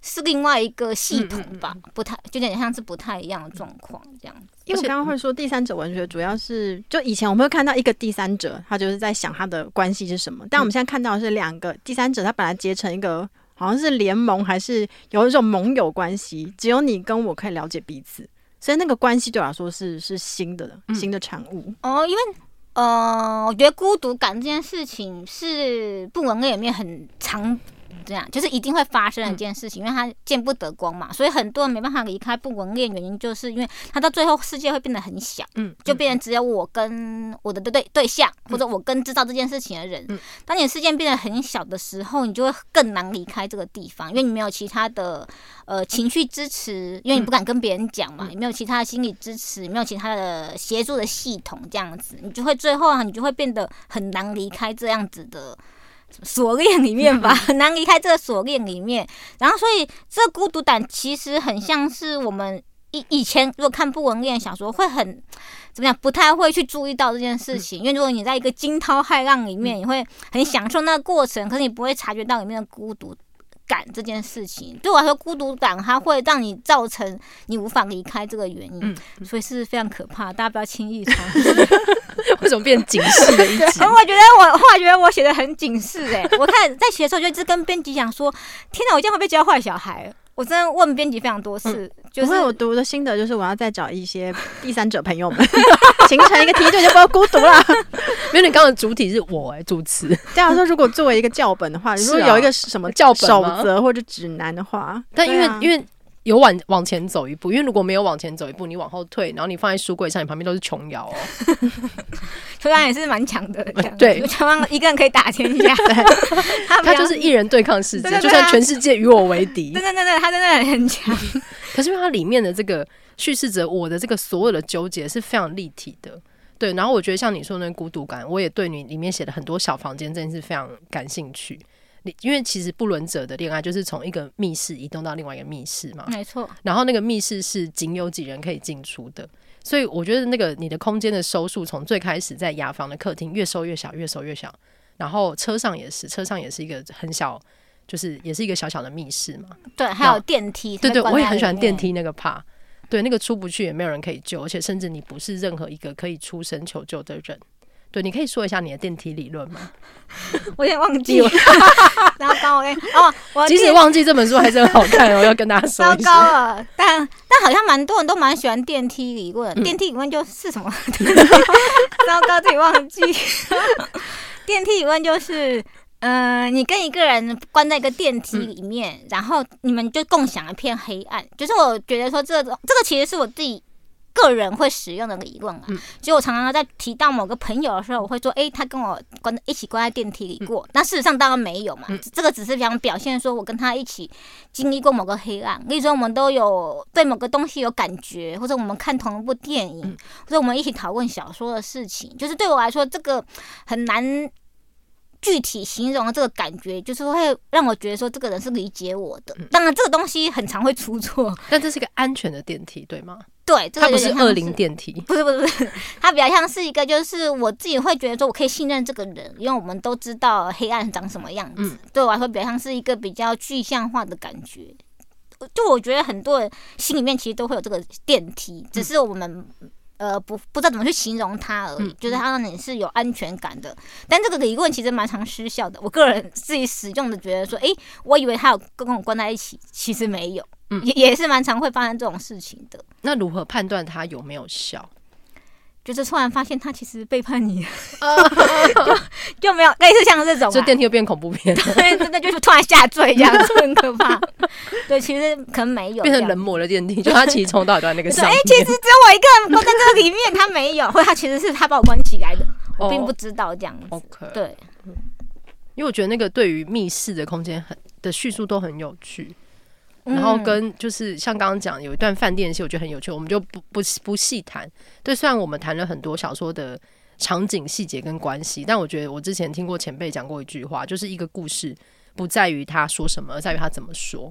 是另外一个系统吧，嗯嗯嗯不太，就有点像是不太一样的状况这样子。因为我刚刚会说第三者文学，主要是就以前我们会看到一个第三者，他就是在想他的关系是什么，但我们现在看到的是两个第三者，他本来结成一个。好像是联盟，还是有一种盟友关系？只有你跟我可以了解彼此，所以那个关系对我来说是是新的，新的产物。嗯、哦，因为呃，我觉得孤独感这件事情是不文类里面很常。这样就是一定会发生的一件事情，嗯、因为他见不得光嘛，所以很多人没办法离开不文恋，原因就是因为他到最后世界会变得很小，嗯，就变成只有我跟我的对对对象，嗯、或者我跟知道这件事情的人。嗯、当你的世界变得很小的时候，你就会更难离开这个地方，因为你没有其他的呃情绪支持，因为你不敢跟别人讲嘛，你、嗯、没有其他的心理支持，没有其他的协助的系统，这样子，你就会最后啊，你就会变得很难离开这样子的。锁链里面吧，<laughs> 很难离开这个锁链里面。然后，所以这孤独感其实很像是我们以以前如果看不文恋小说，会很怎么样，不太会去注意到这件事情。因为如果你在一个惊涛骇浪里面，你会很享受那个过程，可是你不会察觉到里面的孤独感这件事情。对我来说，孤独感它会让你造成你无法离开这个原因，所以是非常可怕。大家不要轻易尝试。<laughs> 为什么变警示的一集？<laughs> 我觉得我后来觉得我写的很警示哎、欸，我看在写的时候就一直跟编辑讲说：“天哪，我这样会被教坏小孩？”我真的问编辑非常多次，嗯、就是我读的心得就是我要再找一些第三者朋友们，<laughs> 形成一个梯队，就不要孤独了。<laughs> 因为你刚刚的主体是我哎、欸，主持。这样说，如果作为一个教本的话，<laughs> 如果有一个什么教本守则或者指南的话，但因为、啊、因为。有往往前走一步，因为如果没有往前走一步，你往后退，然后你放在书柜上，你旁边都是琼瑶哦。突然也是蛮强的，对，琼瑶一个人可以打天下，<laughs> 他他就是一人对抗世界，就算全世界与我为敌，<laughs> 对对对对，他真的很强。<laughs> 可是因为它里面的这个叙事者，我的这个所有的纠结是非常立体的，对。然后我觉得像你说的那孤独感，我也对你里面写的很多小房间，真的是非常感兴趣。因为其实不伦者的恋爱就是从一个密室移动到另外一个密室嘛，没错。然后那个密室是仅有几人可以进出的，所以我觉得那个你的空间的收束，从最开始在雅房的客厅越收越小，越收越小。然后车上也是，车上也是一个很小，就是也是一个小小的密室嘛。对，还有电梯。对对，我也很喜欢电梯那个怕，对，那个出不去也没有人可以救，而且甚至你不是任何一个可以出声求救的人。对，你可以说一下你的电梯理论吗？<laughs> 我有点忘记了。然后刚我哦，我即使忘记这本书还是很好看哦，要跟大家说一下。糟糕了，但但好像蛮多人都蛮喜欢电梯理论。电梯理论就是什么？<laughs> 糟糕，自己忘记。电梯理论就是，嗯、呃，你跟一个人关在一个电梯里面，嗯、然后你们就共享一片黑暗。就是我觉得说，这个这个其实是我自己。个人会使用的理论啊，所以我常常在提到某个朋友的时候，我会说，诶，他跟我关一起关在电梯里过。但事实上当然没有嘛，这个只是想表现说我跟他一起经历过某个黑暗。例如说，我们都有对某个东西有感觉，或者我们看同一部电影，或者我们一起讨论小说的事情，就是对我来说，这个很难。具体形容的这个感觉，就是会让我觉得说这个人是理解我的。当然，这个东西很常会出错，<laughs> 但这是一个安全的电梯，对吗？对，这个、它不是恶灵电梯，不是不是不是，它比较像是一个，就是我自己会觉得说我可以信任这个人，因为我们都知道黑暗长什么样子。嗯、对我来说，比较像是一个比较具象化的感觉。就我觉得很多人心里面其实都会有这个电梯，只是我们。呃，不不知道怎么去形容它而已，嗯、就是它让你是有安全感的。但这个理论其实蛮常失效的。我个人自己使用的，觉得说，诶、欸，我以为他有跟我关在一起，其实没有，嗯、也也是蛮常会发生这种事情的。那如何判断它有没有效？就是突然发现他其实背叛你，<laughs> 就就没有类似像这种，这电梯又变恐怖片，对，真的就是突然下坠这样子，很可怕。对，其实可能没有变成人魔的电梯，就他其实从头到在那个上面。哎，其实只有我一个人关在这个里面，他没有，或他其实是他把我关起来的，我并不知道这样子。OK，对，因为我觉得那个对于密室的空间很的叙述都很有趣。然后跟就是像刚刚讲有一段饭店戏，我觉得很有趣，我们就不不不细谈。对，虽然我们谈了很多小说的场景细节跟关系，但我觉得我之前听过前辈讲过一句话，就是一个故事不在于他说什么，而在于他怎么说。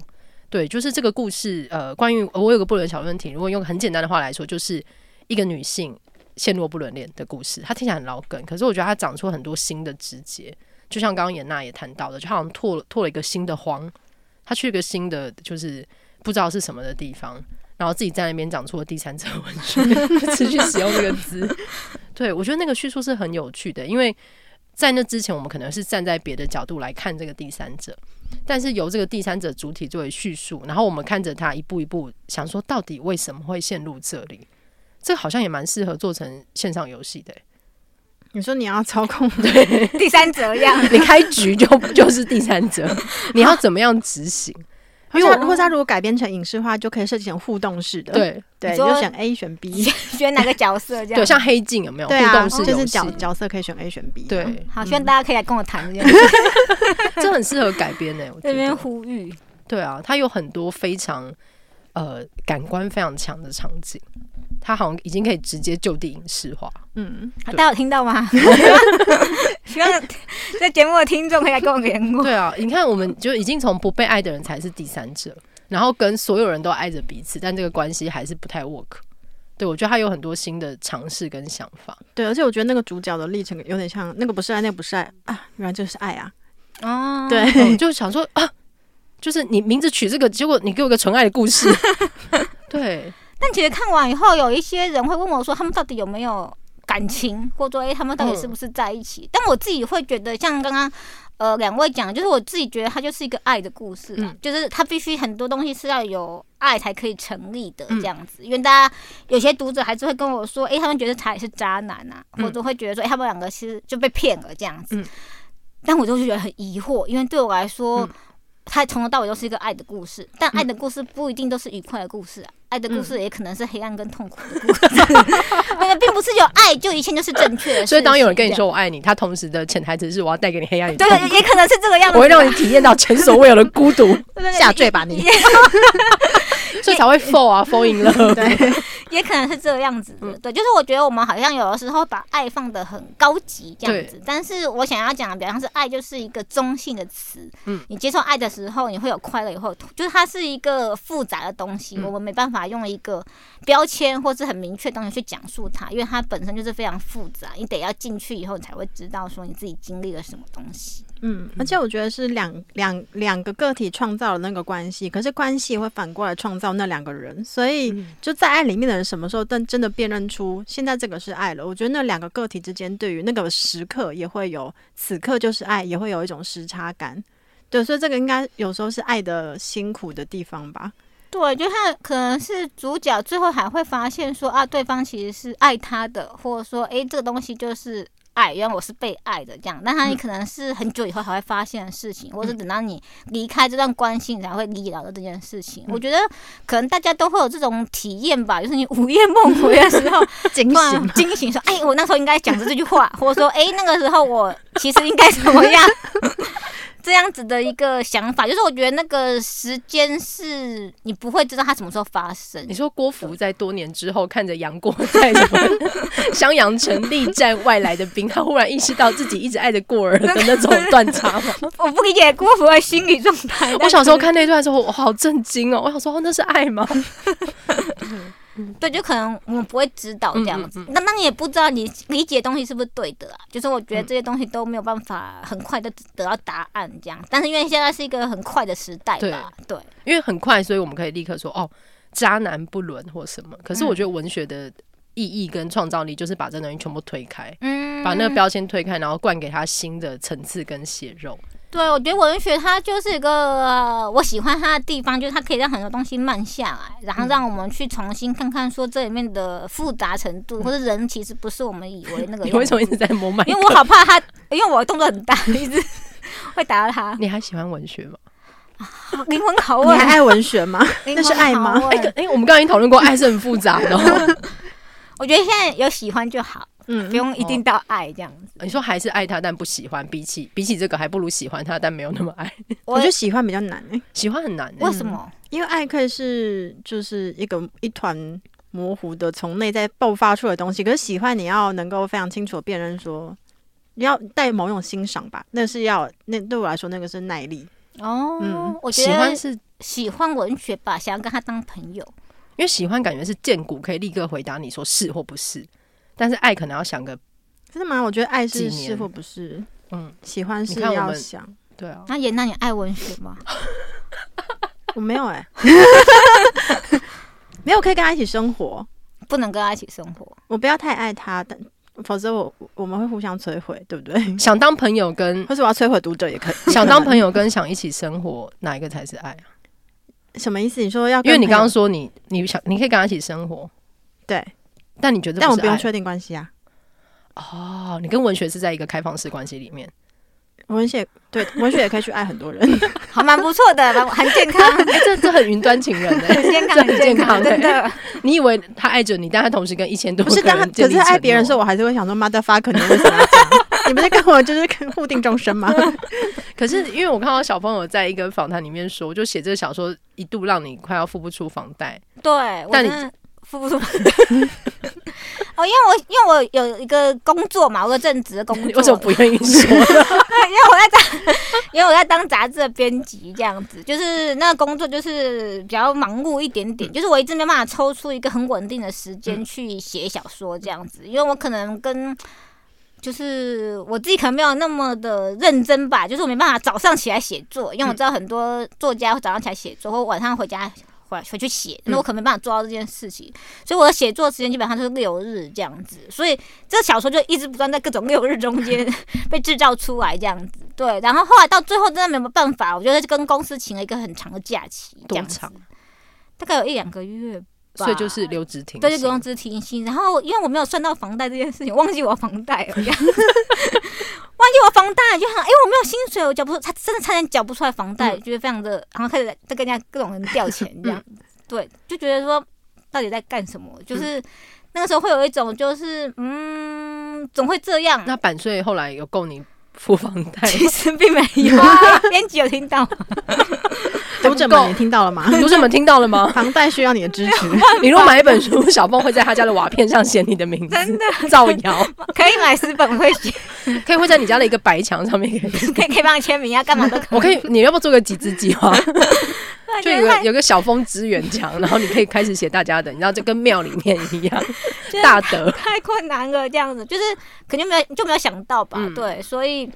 对，就是这个故事，呃，关于我有个不伦小问题，如果用很简单的话来说，就是一个女性陷入不伦恋的故事。它听起来很老梗，可是我觉得它长出很多新的枝节，就像刚刚颜娜也谈到的，就好像拓了拓了一个新的荒。他去一个新的，就是不知道是什么的地方，然后自己在那边讲出了第三者文学，持续使用这个字。对，我觉得那个叙述是很有趣的，因为在那之前，我们可能是站在别的角度来看这个第三者，但是由这个第三者主体作为叙述，然后我们看着他一步一步想说，到底为什么会陷入这里？这好像也蛮适合做成线上游戏的。你说你要操控 <laughs> 对第三者一样，你开局就就是第三者，<laughs> 你要怎么样执行？因为或者他如果改编成影视化，就可以设计成互动式的。对对，就选 A 选 B，选哪个角色这样？对，像黑镜有没有？对啊，互动式就是角角色可以选 A 选 B。对，好，希望大家可以来跟我谈这件事。<laughs> 这很适合改编呢，我这边呼吁。对啊，它有很多非常呃感官非常强的场景。他好像已经可以直接就地影视化，嗯，大家有听到吗？<laughs> 希望在节目的听众可以来跟我联络。对啊，你看，我们就已经从不被爱的人才是第三者，然后跟所有人都爱着彼此，但这个关系还是不太 work。对，我觉得他有很多新的尝试跟想法。对，而且我觉得那个主角的历程有点像那个不是爱，那个不是爱啊，原来就是爱啊。哦，对，我就想说啊，就是你名字取这个，结果你给我个纯爱的故事，<laughs> 对。但其实看完以后，有一些人会问我说，他们到底有没有感情，或者说，哎，他们到底是不是在一起？嗯、但我自己会觉得，像刚刚呃两位讲，就是我自己觉得它就是一个爱的故事，嗯、就是它必须很多东西是要有爱才可以成立的这样子。嗯、因为大家有些读者还是会跟我说，哎，他们觉得他也是渣男啊，嗯、或者会觉得说，哎，他们两个其实就被骗了这样子。嗯、但我就是觉得很疑惑，因为对我来说。嗯它从头到尾都是一个爱的故事，但爱的故事不一定都是愉快的故事啊，爱的故事也可能是黑暗跟痛苦的故事。<laughs> 那个并不是有爱就一切就是正确的。所以当有人跟你说我爱你，他同时的潜台词是我要带给你黑暗。对，也可能是这个样子。我会让你体验到前所未有的孤独，<laughs> 下坠吧你。<laughs> 所以才会 fall 啊，fall in love。对，也可能是这个样子。对，就是我觉得我们好像有的时候把爱放的很高级这样子，但是我想要讲的，比方是爱就是一个中性的词。嗯，你接受爱的时候，你会有快乐，以后就是它是一个复杂的东西，我们没办法用一个标签或是很明确的东西去讲述它，因为它本身就是非常复杂，你得要进去以后，你才会知道说你自己经历了什么东西。嗯，而且我觉得是两两两个个体创造了那个关系，可是关系也会反过来创造那两个人，所以就在爱里面的人什么时候真真的辨认出现在这个是爱了？我觉得那两个个体之间对于那个时刻也会有此刻就是爱，也会有一种时差感。对，所以这个应该有时候是爱的辛苦的地方吧？对，就他可能是主角最后还会发现说啊，对方其实是爱他的，或者说哎，这个东西就是。爱，原来我是被爱的这样，但他你可能是很久以后才会发现的事情，嗯、或者等到你离开这段关系，你才会理解到的这件事情。嗯、我觉得可能大家都会有这种体验吧，就是你午夜梦回的时候 <laughs> 惊醒，惊醒说：“哎，我那时候应该讲的这句话，或者说，哎，那个时候我其实应该怎么样？” <laughs> 这样子的一个想法，就是我觉得那个时间是你不会知道它什么时候发生。你说郭芙在多年之后看着杨过在什么 <laughs> 襄阳城力战外来的兵，他忽然意识到自己一直爱着过儿的那种断差吗？<laughs> 我不理解郭芙的心理状态。我小时候看那段的时候，我好震惊哦！我想说，哦，那是爱吗？<laughs> 对，就可能我们不会知道这样子，那那你也不知道你理解的东西是不是对的啊？就是我觉得这些东西都没有办法很快的得到答案这样，但是因为现在是一个很快的时代吧，对，因为很快，所以我们可以立刻说哦，渣男不伦或什么。可是我觉得文学的意义跟创造力就是把这东西全部推开，嗯，把那个标签推开，然后灌给他新的层次跟血肉。对，我觉得文学它就是一个、呃、我喜欢它的地方，就是它可以让很多东西慢下来，然后让我们去重新看看说这里面的复杂程度，嗯、或者人其实不是我们以为那个。你为什么一直在摸麦？因为我好怕他，因为我动作很大，一直 <laughs> 会打到他。你还喜欢文学吗？灵魂拷问，你还爱文学吗？<laughs> 那是爱吗？哎、欸欸，我们刚刚已经讨论过，爱是很复杂的、哦。<laughs> 我觉得现在有喜欢就好，嗯，不用一定到爱这样子。哦、你说还是爱他，但不喜欢，比起比起这个，还不如喜欢他，但没有那么爱。我，觉得喜欢比较难、欸，喜欢很难、欸。为什么？因为爱可以是就是一个一团模糊的从内在爆发出来的东西，可是喜欢你要能够非常清楚的辨认说，你要带某种欣赏吧，那是要那对我来说那个是耐力。哦，嗯，我觉得喜欢是喜欢文学吧，想要跟他当朋友，因为喜欢感觉是见骨，可以立刻回答你说是或不是，但是爱可能要想个，真的吗？我觉得爱是是或不是，嗯，喜欢是要想，对啊。那也那你爱文学吗？<laughs> 我没有哎、欸，<laughs> 没有可以跟他一起生活，不能跟他一起生活，我不要太爱他，但。否则我我们会互相摧毁，对不对？想当朋友跟，<laughs> 或是我要摧毁读者也可以。想当朋友跟想一起生活，哪一个才是爱啊？什么意思？你说要？因为你刚刚说你你想你可以跟他一起生活，对。但你觉得？但我不用确定关系啊。哦，你跟文学是在一个开放式关系里面。文学对 <laughs> 文学也可以去爱很多人，<laughs> 好蛮不错的，很健康。欸、<laughs> 这这很云端情人哎、欸，很健康，很健康，真的。你以为他爱着你，但他同时跟一千多个人不是，但他可是爱别人的时候，我还是会想说，motherfucker，你为什么要这样？你不是跟我就是互定终身吗？可是因为我看到小朋友在一个访谈里面说，就写这个小说一度让你快要付不出房贷，对，但你付不出。哦，因为我因为我有一个工作嘛，我有正职的工作，<laughs> 为什么不愿意说？<laughs> 因为我在当，因为我在当杂志的编辑，这样子，就是那个工作就是比较忙碌一点点，嗯、就是我一直没办法抽出一个很稳定的时间去写小说这样子，因为我可能跟就是我自己可能没有那么的认真吧，就是我没办法早上起来写作，因为我知道很多作家会早上起来写作，或晚上回家。回回去写，那我可没办法做到这件事情，嗯、所以我的写作时间基本上都是六日这样子，所以这个小说就一直不断在各种六日中间 <laughs> 被制造出来这样子。对，然后后来到最后真的没有办法，我觉得跟公司请了一个很长的假期，这样子，多长？大概有一两个月。所以就是留职停薪，对，就留职停薪。然后因为我没有算到房贷这件事情，忘记我房贷了，<laughs> 忘记我房贷，就想，哎、欸，我没有薪水，我缴不出，他真的差点缴不出来房贷，觉得非常的，然后开始在跟人家各种人调钱这样，对，就觉得说到底在干什么？就是那个时候会有一种，就是嗯，总会这样。那版税后来有够你付房贷？其实并没有，<laughs> 编辑有听到。读者们，你听到了吗？读者们听到了吗？<laughs> 房贷需要你的支持。<laughs> 你若买一本书，小凤会在他家的瓦片上写你的名字，真的造谣。<laughs> 可以买十本会写，可以会在你家的一个白墙上面，可以可以可以帮你签名啊，干嘛都可以。我可以，你要不做个集资计划？就有个有个小凤支援墙，然后你可以开始写大家的，你知道，就跟庙里面一样，大德太困难了，这样子就是肯定没有就没有想到吧？对，所以。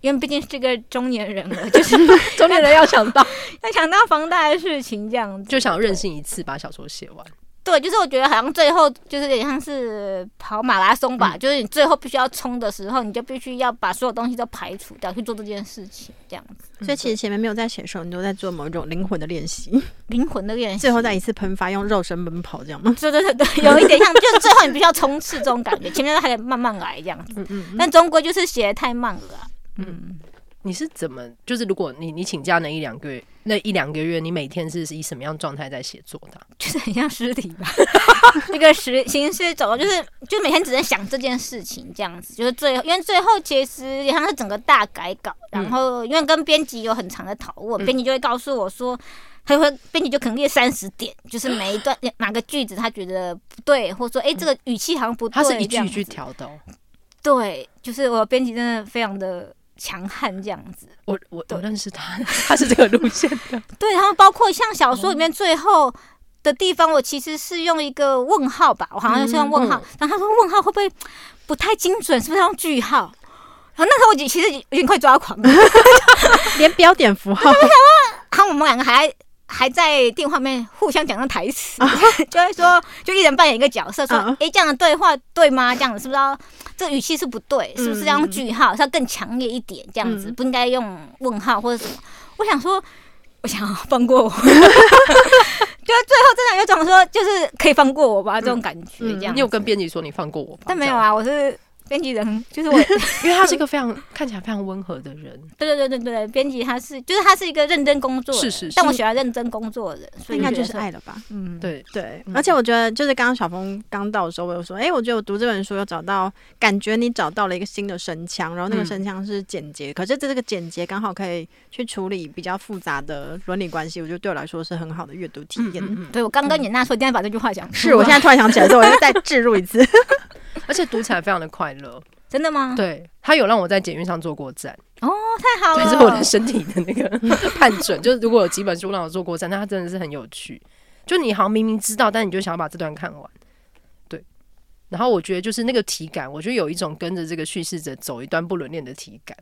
因为毕竟是个中年人了，<laughs> 就是中年人要想到 <laughs> 要想到房贷的事情，这样子就想要任性一次把小说写完。对，就是我觉得好像最后就是有点像是跑马拉松吧，嗯、就是你最后必须要冲的时候，你就必须要把所有东西都排除掉去做这件事情，这样子。所以其实前面没有在写的时候，你都在做某一种灵魂的练习，灵魂的练习，最后再一次喷发，用肉身奔跑，这样吗？对对对对，<laughs> 有一点像，就是最后你必须要冲刺这种感觉，前面还得慢慢来这样子。嗯嗯，嗯，但终归就是写的太慢了，啊，嗯。你是怎么？就是如果你你请假那一两个月，那一两个月，你每天是以什么样状态在写作的？<laughs> 就是很像尸体吧，<laughs> 那个实行尸走，就是就每天只能想这件事情这样子。就是最后，因为最后其实也像是整个大改稿，然后因为跟编辑有很长的讨论，编辑、嗯、就会告诉我说，他会编辑就可能列三十点，就是每一段哪个句子他觉得不对，或者说哎、欸、这个语气好像不对，他是一句一句调的、哦。对，就是我编辑真的非常的。强悍这样子，我我我认识他，<laughs> 他是这个路线的。<laughs> 对，然后包括像小说里面最后的地方，我其实是用一个问号吧，我好像是用问号。然后他说问号会不会不太精准，是不是用句号？<laughs> 然后那时候我其实已经快抓狂了，连标点符号。然后我们两个还还在电话面互相讲那台词，<laughs> 就会说，就一人扮演一个角色，说，哎，这样的对话对吗？这样子是不是要这个语气是不对？是不是要用句号？是要更强烈一点？这样子不应该用问号或者什么？我想说，我想放过我，<laughs> 就最后真的有种说，就是可以放过我吧，这种感觉。这样，你有跟编辑说你放过我吧？但没有啊，我是。<laughs> 编辑人就是我，<laughs> 因为他是一个非常 <laughs> 看起来非常温和的人。对对对对对，编辑他是就是他是一个认真工作的人，是是是，但我喜欢认真工作的人，所以应该就是爱了吧？嗯，对对。而且我觉得，就是刚刚小峰刚到的时候，我有说，哎、欸，我觉得我读这本书有找到，感觉你找到了一个新的神腔，然后那个神腔是简洁，嗯、可是这这个简洁刚好可以去处理比较复杂的伦理关系，我觉得对我来说是很好的阅读体验。嗯嗯嗯对我刚跟你那说，今天把这句话讲，是我现在突然想起来之后，我又再置入一次，而且读起来非常的快乐。真的吗？对，他有让我在检运上坐过站哦，太好了！这是我的身体的那个 <laughs> 判准，就是如果有几本书让我坐过站，那他真的是很有趣。就你好像明明知道，但你就想要把这段看完。对，然后我觉得就是那个体感，我觉得有一种跟着这个叙事者走一段不伦恋的体感。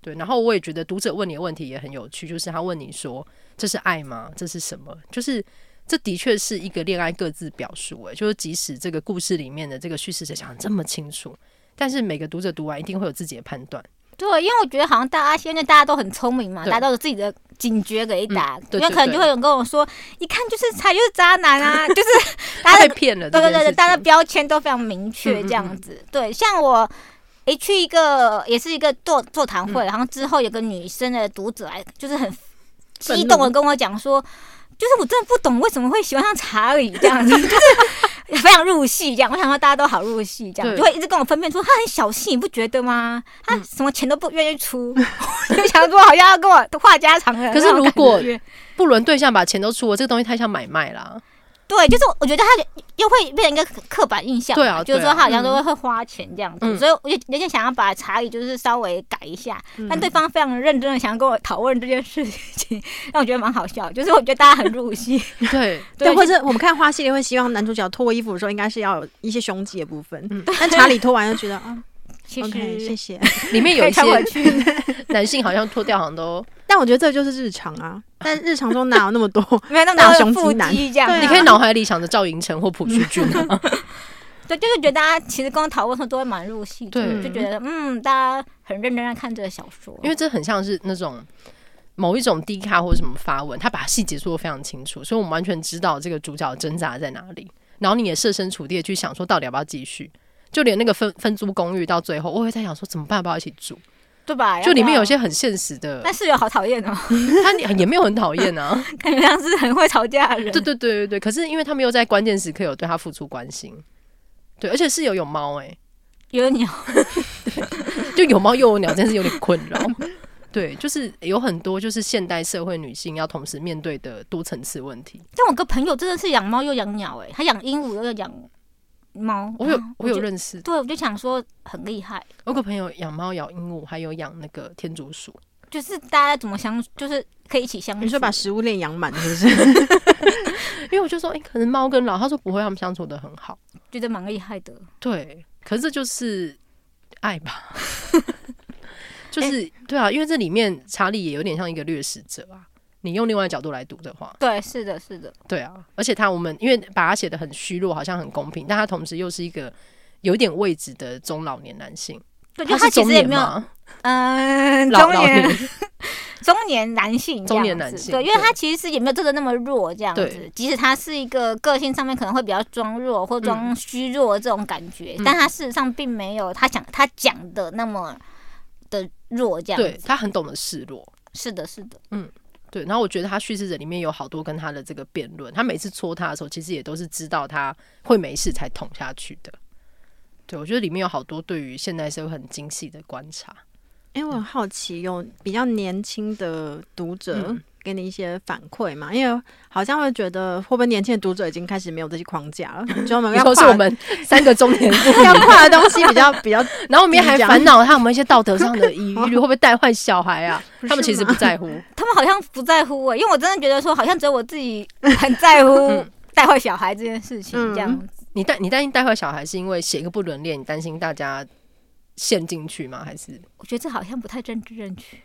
对，然后我也觉得读者问你的问题也很有趣，就是他问你说：“这是爱吗？这是什么？”就是这的确是一个恋爱各自表述。诶，就是即使这个故事里面的这个叙事者讲得这么清楚。但是每个读者读完一定会有自己的判断，对，因为我觉得好像大家现在大家都很聪明嘛，大家都有自己的警觉可以打，因为可能就会有人跟我说，一看就是他就是渣男啊，<laughs> 就是大家被骗了，对对对对，大家的标签都非常明确这样子，对，像我诶去一个也是一个座座谈会，然后之后有个女生的读者来，就是很激动的跟我讲说，就是我真的不懂为什么会喜欢上查理这样子，就是。非常入戏，这样 <laughs> 我想说大家都好入戏，这样就会一直跟我分辨出他很小气，你不觉得吗？<laughs> 他什么钱都不愿意出，<laughs> 就想说好像要跟我话家常的。可是如果不伦对象把钱都出了，这个东西太像买卖了。对，就是我觉得他又会变成一个刻板印象，对啊，就是说他好像都会会花钱这样子，所以我就有点想要把查理就是稍微改一下，但对方非常认真的想要跟我讨论这件事情，<laughs> 让我觉得蛮好笑，就是我觉得大家很入戏，<laughs> 对对，或者我们看花系列会希望男主角脱衣服的时候应该是要有一些胸肌的部分，但查理脱完就觉得啊。其实，OK，谢谢。<laughs> 里面有一些 <laughs> 男性好像脱掉好像都，但我觉得这就是日常啊。<laughs> 但日常中哪有那么多，没有那么多胸肌男这样。你可以脑海里想着赵寅成或朴叙俊啊。对，就是觉得大家其实刚刚讨论的时候都会蛮入戏，对，就觉得嗯，大家很认真在看这个小说，因为这很像是那种某一种低卡或者什么发文，他把细节说的非常清楚，所以我们完全知道这个主角挣扎在哪里，然后你也设身处地的去想说，到底要不要继续。就连那个分分租公寓到最后，我会在想说怎么办？要不要一起住？对吧？就里面有些很现实的，但室友好讨厌哦。<laughs> 他也没有很讨厌啊，<laughs> 感觉像是很会吵架的人。对对对对对。可是因为他们又在关键时刻有对他付出关心，对，而且室友有猫哎、欸，有鸟，<laughs> 就有猫又有鸟，真是有点困扰。对，就是有很多就是现代社会女性要同时面对的多层次问题。但我个朋友真的是养猫又养鸟哎，他养鹦鹉又养。猫，我有我有认识，对，我就想说很厉害。我有个朋友养猫、养鹦鹉，还有养那个天竺鼠，就是大家怎么相，就是可以一起相处。你说把食物链养满，是不是？<laughs> 因为我就说，哎、欸，可能猫跟老，他说不会，他们相处的很好，觉得蛮厉害的。对，可是这就是爱吧，<laughs> 就是、欸、对啊，因为这里面查理也有点像一个掠食者啊。你用另外的角度来读的话，对，是的，是的，对啊，而且他我们因为把他写的很虚弱，好像很公平，但他同时又是一个有点位置的中老年男性，对，就他其实也没有，<laughs> 嗯，中年 <laughs> 中年男性，中年男性，对，因为他其实是也没有真的那么弱这样子，即使他是一个个性上面可能会比较装弱或装虚弱这种感觉，但他事实上并没有他讲他讲的那么的弱这样子，对，他很懂得示弱，是的，是的，嗯。对，然后我觉得他叙事者里面有好多跟他的这个辩论，他每次戳他的时候，其实也都是知道他会没事才捅下去的。对，我觉得里面有好多对于现代社会很精细的观察。因为我很好奇，有比较年轻的读者。嗯给你一些反馈嘛，因为好像会觉得会不会年轻的读者已经开始没有这些框架了，就我们要 <laughs> 是我们三个中年 <laughs> 要跨的东西比较比较，<laughs> 然后我们还烦恼他们一些道德上的疑虑会不会带坏小孩啊？他们其实不在乎，他们好像不在乎哎、欸，因为我真的觉得说，好像只有我自己很在乎带坏小孩这件事情这样子。你担你担心带坏小孩是因为写一个不伦恋，你担心大家陷进去吗？还是我觉得这好像不太政治正确。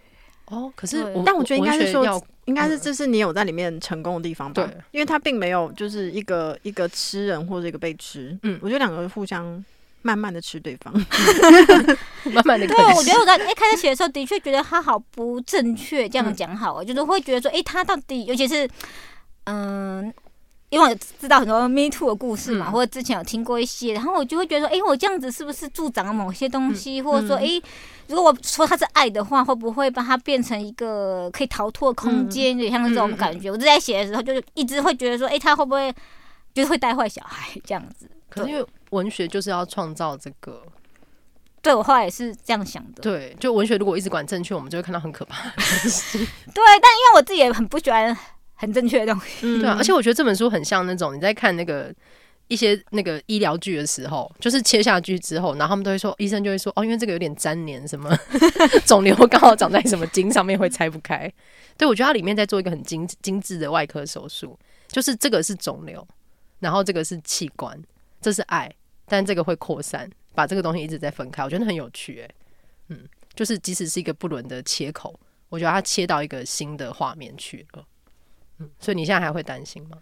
哦，可是我，但我觉得应该是说，应该是嗯这是你有在里面成功的地方吧？对，因为他并没有就是一个一个吃人或者一个被吃，嗯我觉得两个互相慢慢的吃对方。<laughs> 慢慢的。对，我觉得我在一开始写的时候，的确觉得他好不正确，这样讲好，就是会觉得说，哎，他到底，尤其是，嗯。因为我知道很多 Me Too 的故事嘛，嗯、或者之前有听过一些，然后我就会觉得说，哎，我这样子是不是助长了某些东西，嗯、或者说，哎，如果我说他是爱的话，会不会把它变成一个可以逃脱的空间？有点、嗯、像这种感觉。嗯、我在写的时候，就是一直会觉得说，哎，他会不会就是会带坏小孩这样子？可是因为文学就是要创造这个，对我后来也是这样想的。对，就文学如果一直管正确，我们就会看到很可怕的东西。对，但因为我自己也很不喜欢。很正确的东西，对啊，而且我觉得这本书很像那种你在看那个一些那个医疗剧的时候，就是切下去之后，然后他们都会说，医生就会说，哦，因为这个有点粘连，什么 <laughs> 肿瘤刚好长在什么筋上面，会拆不开。对，我觉得它里面在做一个很精精致的外科手术，就是这个是肿瘤，然后这个是器官，这是爱，但这个会扩散，把这个东西一直在分开，我觉得很有趣，欸，嗯，就是即使是一个不伦的切口，我觉得它切到一个新的画面去了。嗯，所以你现在还会担心吗？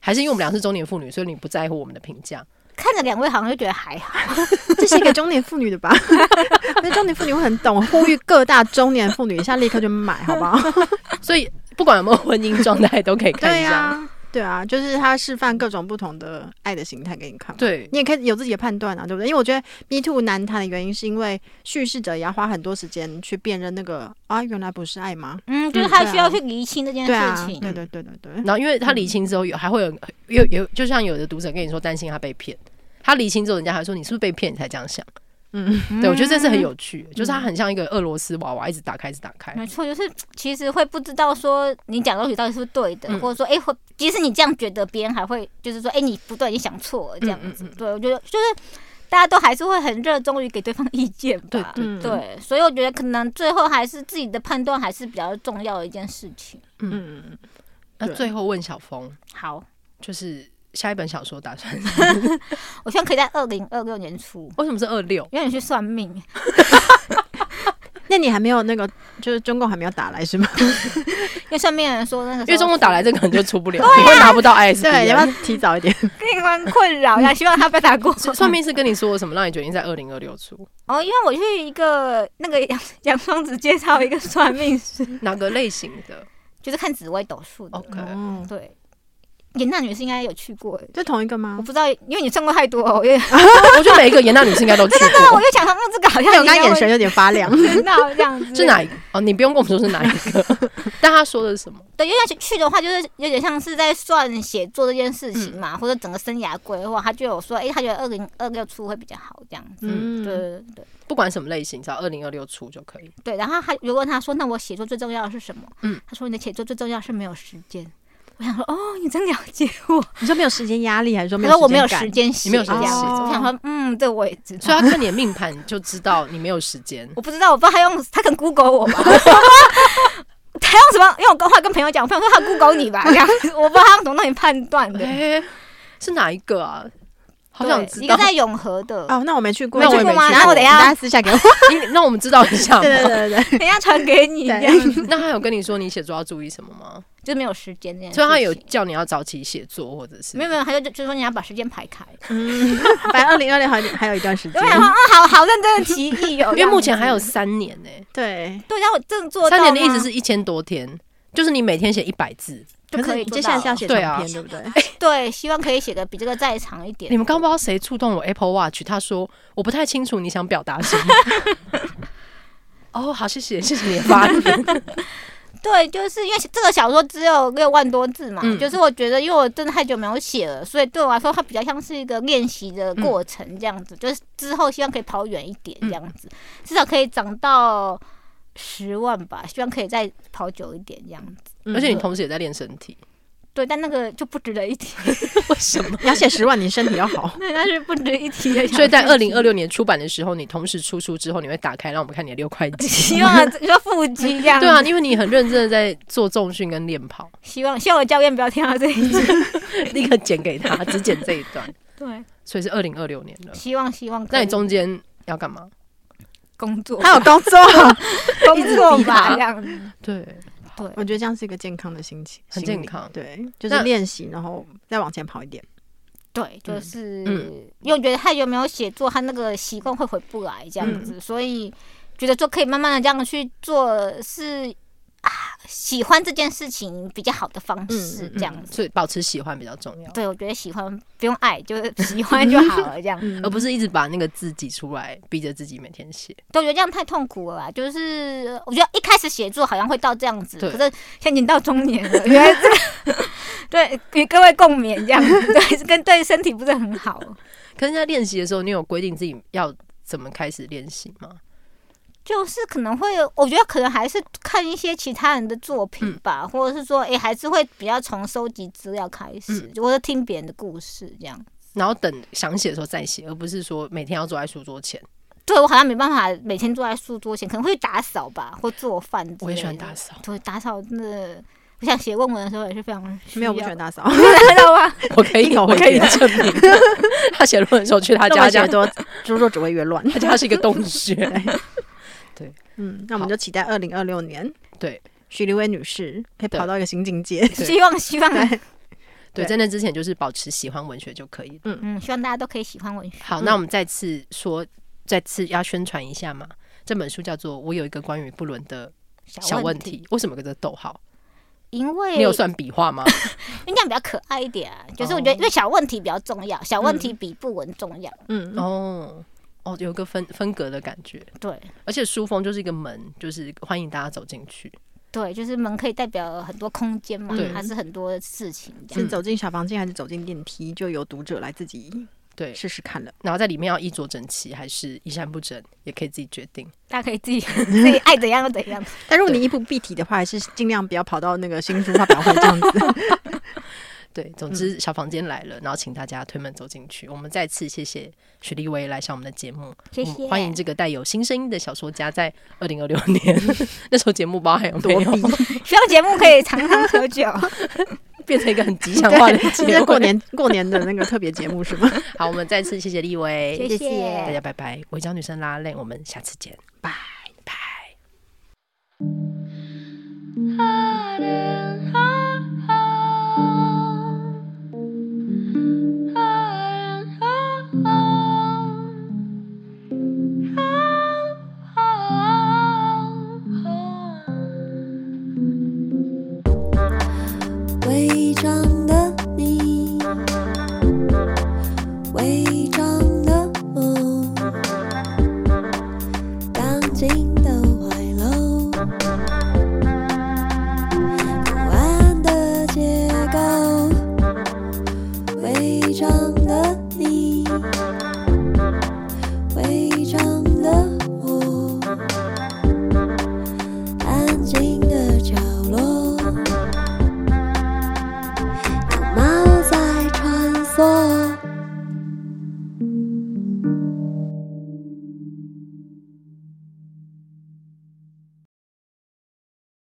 还是因为我们俩是中年妇女，所以你不在乎我们的评价？看着两位好像就觉得还好，<laughs> 这是给中年妇女的吧？<laughs> 那中年妇女会很懂，呼吁各大中年妇女一下立刻就买，好不好？<laughs> 所以不管有没有婚姻状态，都可以看一下。对啊，就是他示范各种不同的爱的形态给你看。对，你也可以有自己的判断啊，对不对？因为我觉得 Me Too 难谈的原因，是因为叙事者也要花很多时间去辨认那个啊，原来不是爱吗？嗯，就是他需要去厘清这件事情。对对对对对。然后，因为他厘清之后，有还会有有有，就像有的读者跟你说担心他被骗，他厘清之后，人家还说你是不是被骗，你才这样想。嗯，对，我觉得这是很有趣，就是它很像一个俄罗斯娃娃，一直打开，一直打开。没错，就是其实会不知道说你讲的东西到底是不是对的，或者说，哎，会即使你这样觉得，别人还会就是说，哎，你不对，你想错了这样子。对，我觉得就是大家都还是会很热衷于给对方意见吧。对对，所以我觉得可能最后还是自己的判断还是比较重要的一件事情。嗯，那最后问小峰，好，就是。下一本小说打算，<laughs> 我希望可以在二零二六年出。为什么是二六？因为你去算命。<laughs> 那你还没有那个，就是中共还没有打来是吗？<laughs> 因为算命人说那个，因为中共打来，这个可能就出不了，你会拿不到 S。对，要不要提早一点？给你们困扰呀，希望他不要打过。算命是跟你说什么，让你决定在二零二六出？哦，因为我去一个那个杨杨双子介绍一个算命师，哪个类型的？就是看紫微斗数的。OK，对。严娜女士应该有去过，就同一个吗？我不知道，因为你上过太多，哦。因为我觉得每一个严娜女士应该都去过。对，我就想他们这个好像我刚眼神有点发亮，那这样子是哪一个？哦，你不用跟我们说是哪一个，<laughs> 但他说的是什么？对，因为去的话，就是有点像是在算写作这件事情嘛，或者整个生涯规划，他就有说，哎，他觉得二零二六出会比较好，这样子。嗯，对对对，不管什么类型，只要二零二六出就可以。对，然后他如果他说，那我写作最重要的是什么？嗯，他说你的写作最重要是没有时间。我想说，哦，你真了解我。你说没有时间压力，还是说没有？我没有时间你，没有时间写。我想说，嗯，对我也知道。所以他看你的命盘就知道你没有时间。我不知道，我不知道他用他跟 Google 我吗？<laughs> 他用什么？因为我刚话跟朋友讲，朋友说他 Google 你吧，这样。我不知道他用什么东西判断的。是哪一个啊？好想知道。一个在永和的哦，那我没去过，没去过吗？然后我等下大家私下给我，那我们知道一下。<laughs> 对对对对，<laughs> 等下传给你。<laughs> 那他有跟你说你写作要注意什么吗？就没有时间这样，所以他有叫你要早起写作，或者是没有没有，他就就说你要把时间排开。嗯，反正二零二零还还有一段时间。我想说，啊，好好认真的提议哦，因为目前还有三年呢。对对，然后我正做三年的意思是一千多天，就是你每天写一百字就可以。接下来是要写长篇，对不对？对，<laughs> 希望可以写的比这个再长一点。你们刚不知道谁触动我 Apple Watch，他说我不太清楚你想表达什么。<laughs> 哦，好，谢谢，谢谢你的发言。<laughs> 对，就是因为这个小说只有六万多字嘛，嗯、就是我觉得，因为我真的太久没有写了，所以对我来说，它比较像是一个练习的过程，这样子。嗯、就是之后希望可以跑远一点，这样子，嗯、至少可以涨到十万吧。希望可以再跑久一点，这样子。而且你同时也在练身体。对，但那个就不值得一提。<laughs> 为什么？<laughs> 你要写十万，你身体要好。<laughs> 对，那是不值一提的。所以在二零二六年出版的时候，你同时出书之后，你会打开让我们看你的六块肌。希望你说腹肌这样。对啊，因为你很认真的在做重训跟练跑。希望希望我教练不要听到这一句，立刻剪给他，只剪这一段。对，所以是二零二六年了。希望希望。那你中间要干嘛？工作，还有工作，工作吧，这样子。对对，我觉得这样是一个健康的心情，很健康。对，就是练习，然后再往前跑一点。对，就是因为我觉得太久没有写作，他那个习惯会回不来这样子，所以觉得就可以慢慢的这样去做是。啊，喜欢这件事情比较好的方式，这样子，嗯嗯、所以保持喜欢比较重要。对，我觉得喜欢不用爱，就是喜欢就好了，这样，<laughs> 嗯、而不是一直把那个字挤出来，逼着自己每天写。对，我觉得这样太痛苦了啦。就是我觉得一开始写作好像会到这样子，可是现在已经到中年了，<laughs> 原来这个对与各位共勉这样子，<laughs> 对，跟对身体不是很好。可是在练习的时候，你有规定自己要怎么开始练习吗？就是可能会，我觉得可能还是看一些其他人的作品吧，嗯、或者是说，哎、欸，还是会比较从收集资料开始，嗯、或者听别人的故事这样。然后等想写的时候再写，而不是说每天要坐在书桌前。对，我好像没办法每天坐在书桌前，可能会打扫吧，或做饭。我也喜欢打扫。对，打扫真的，我想写论文的时候也是非常没有不喜欢打扫，知道吗？我可以，<laughs> 我可以证明。<laughs> 他写论文的时候去他家，家多书桌只会越乱，他家是一个洞穴。<laughs> 对，嗯，那我们就期待二零二六年，对。徐立威女士可以跑到一个新境界，<laughs> 希望希望对，对，在那之前就是保持喜欢文学就可以，嗯嗯，希望大家都可以喜欢文学。好，那我们再次说，再次要宣传一下嘛，这本书叫做《我有一个关于布伦的小问题》，为什么跟这逗号？因为你有算笔画吗？<laughs> 应该比较可爱一点，就是我觉得因为小问题比较重要，小问题比布伦重要，嗯。哦。哦，有个分分隔的感觉，对，而且书封就是一个门，就是欢迎大家走进去。对，就是门可以代表很多空间嘛，还是很多事情。是走进小房间还是走进电梯，就由读者来自己对试试看了。然后在里面要衣着整齐还是衣衫不整，也可以自己决定。大家可以自己自己爱怎样就怎样。<laughs> 但如果你衣不蔽体的话，还是尽量不要跑到那个新书发表会这样子。<laughs> 对，总之小房间来了，然后请大家推门走进去。我们再次谢谢许立威来上我们的节目，谢谢，欢迎这个带有新声音的小说家，在二零二六年 <laughs> 那时候节目包还有没有？<laughs> 希望节目可以长长久久，<laughs> 变成一个很吉祥话的节目。过年过年的那个特别节目是吗？好，我们再次谢谢立威，谢谢大家，拜拜。违章女生拉拉链，我们下次见，拜拜。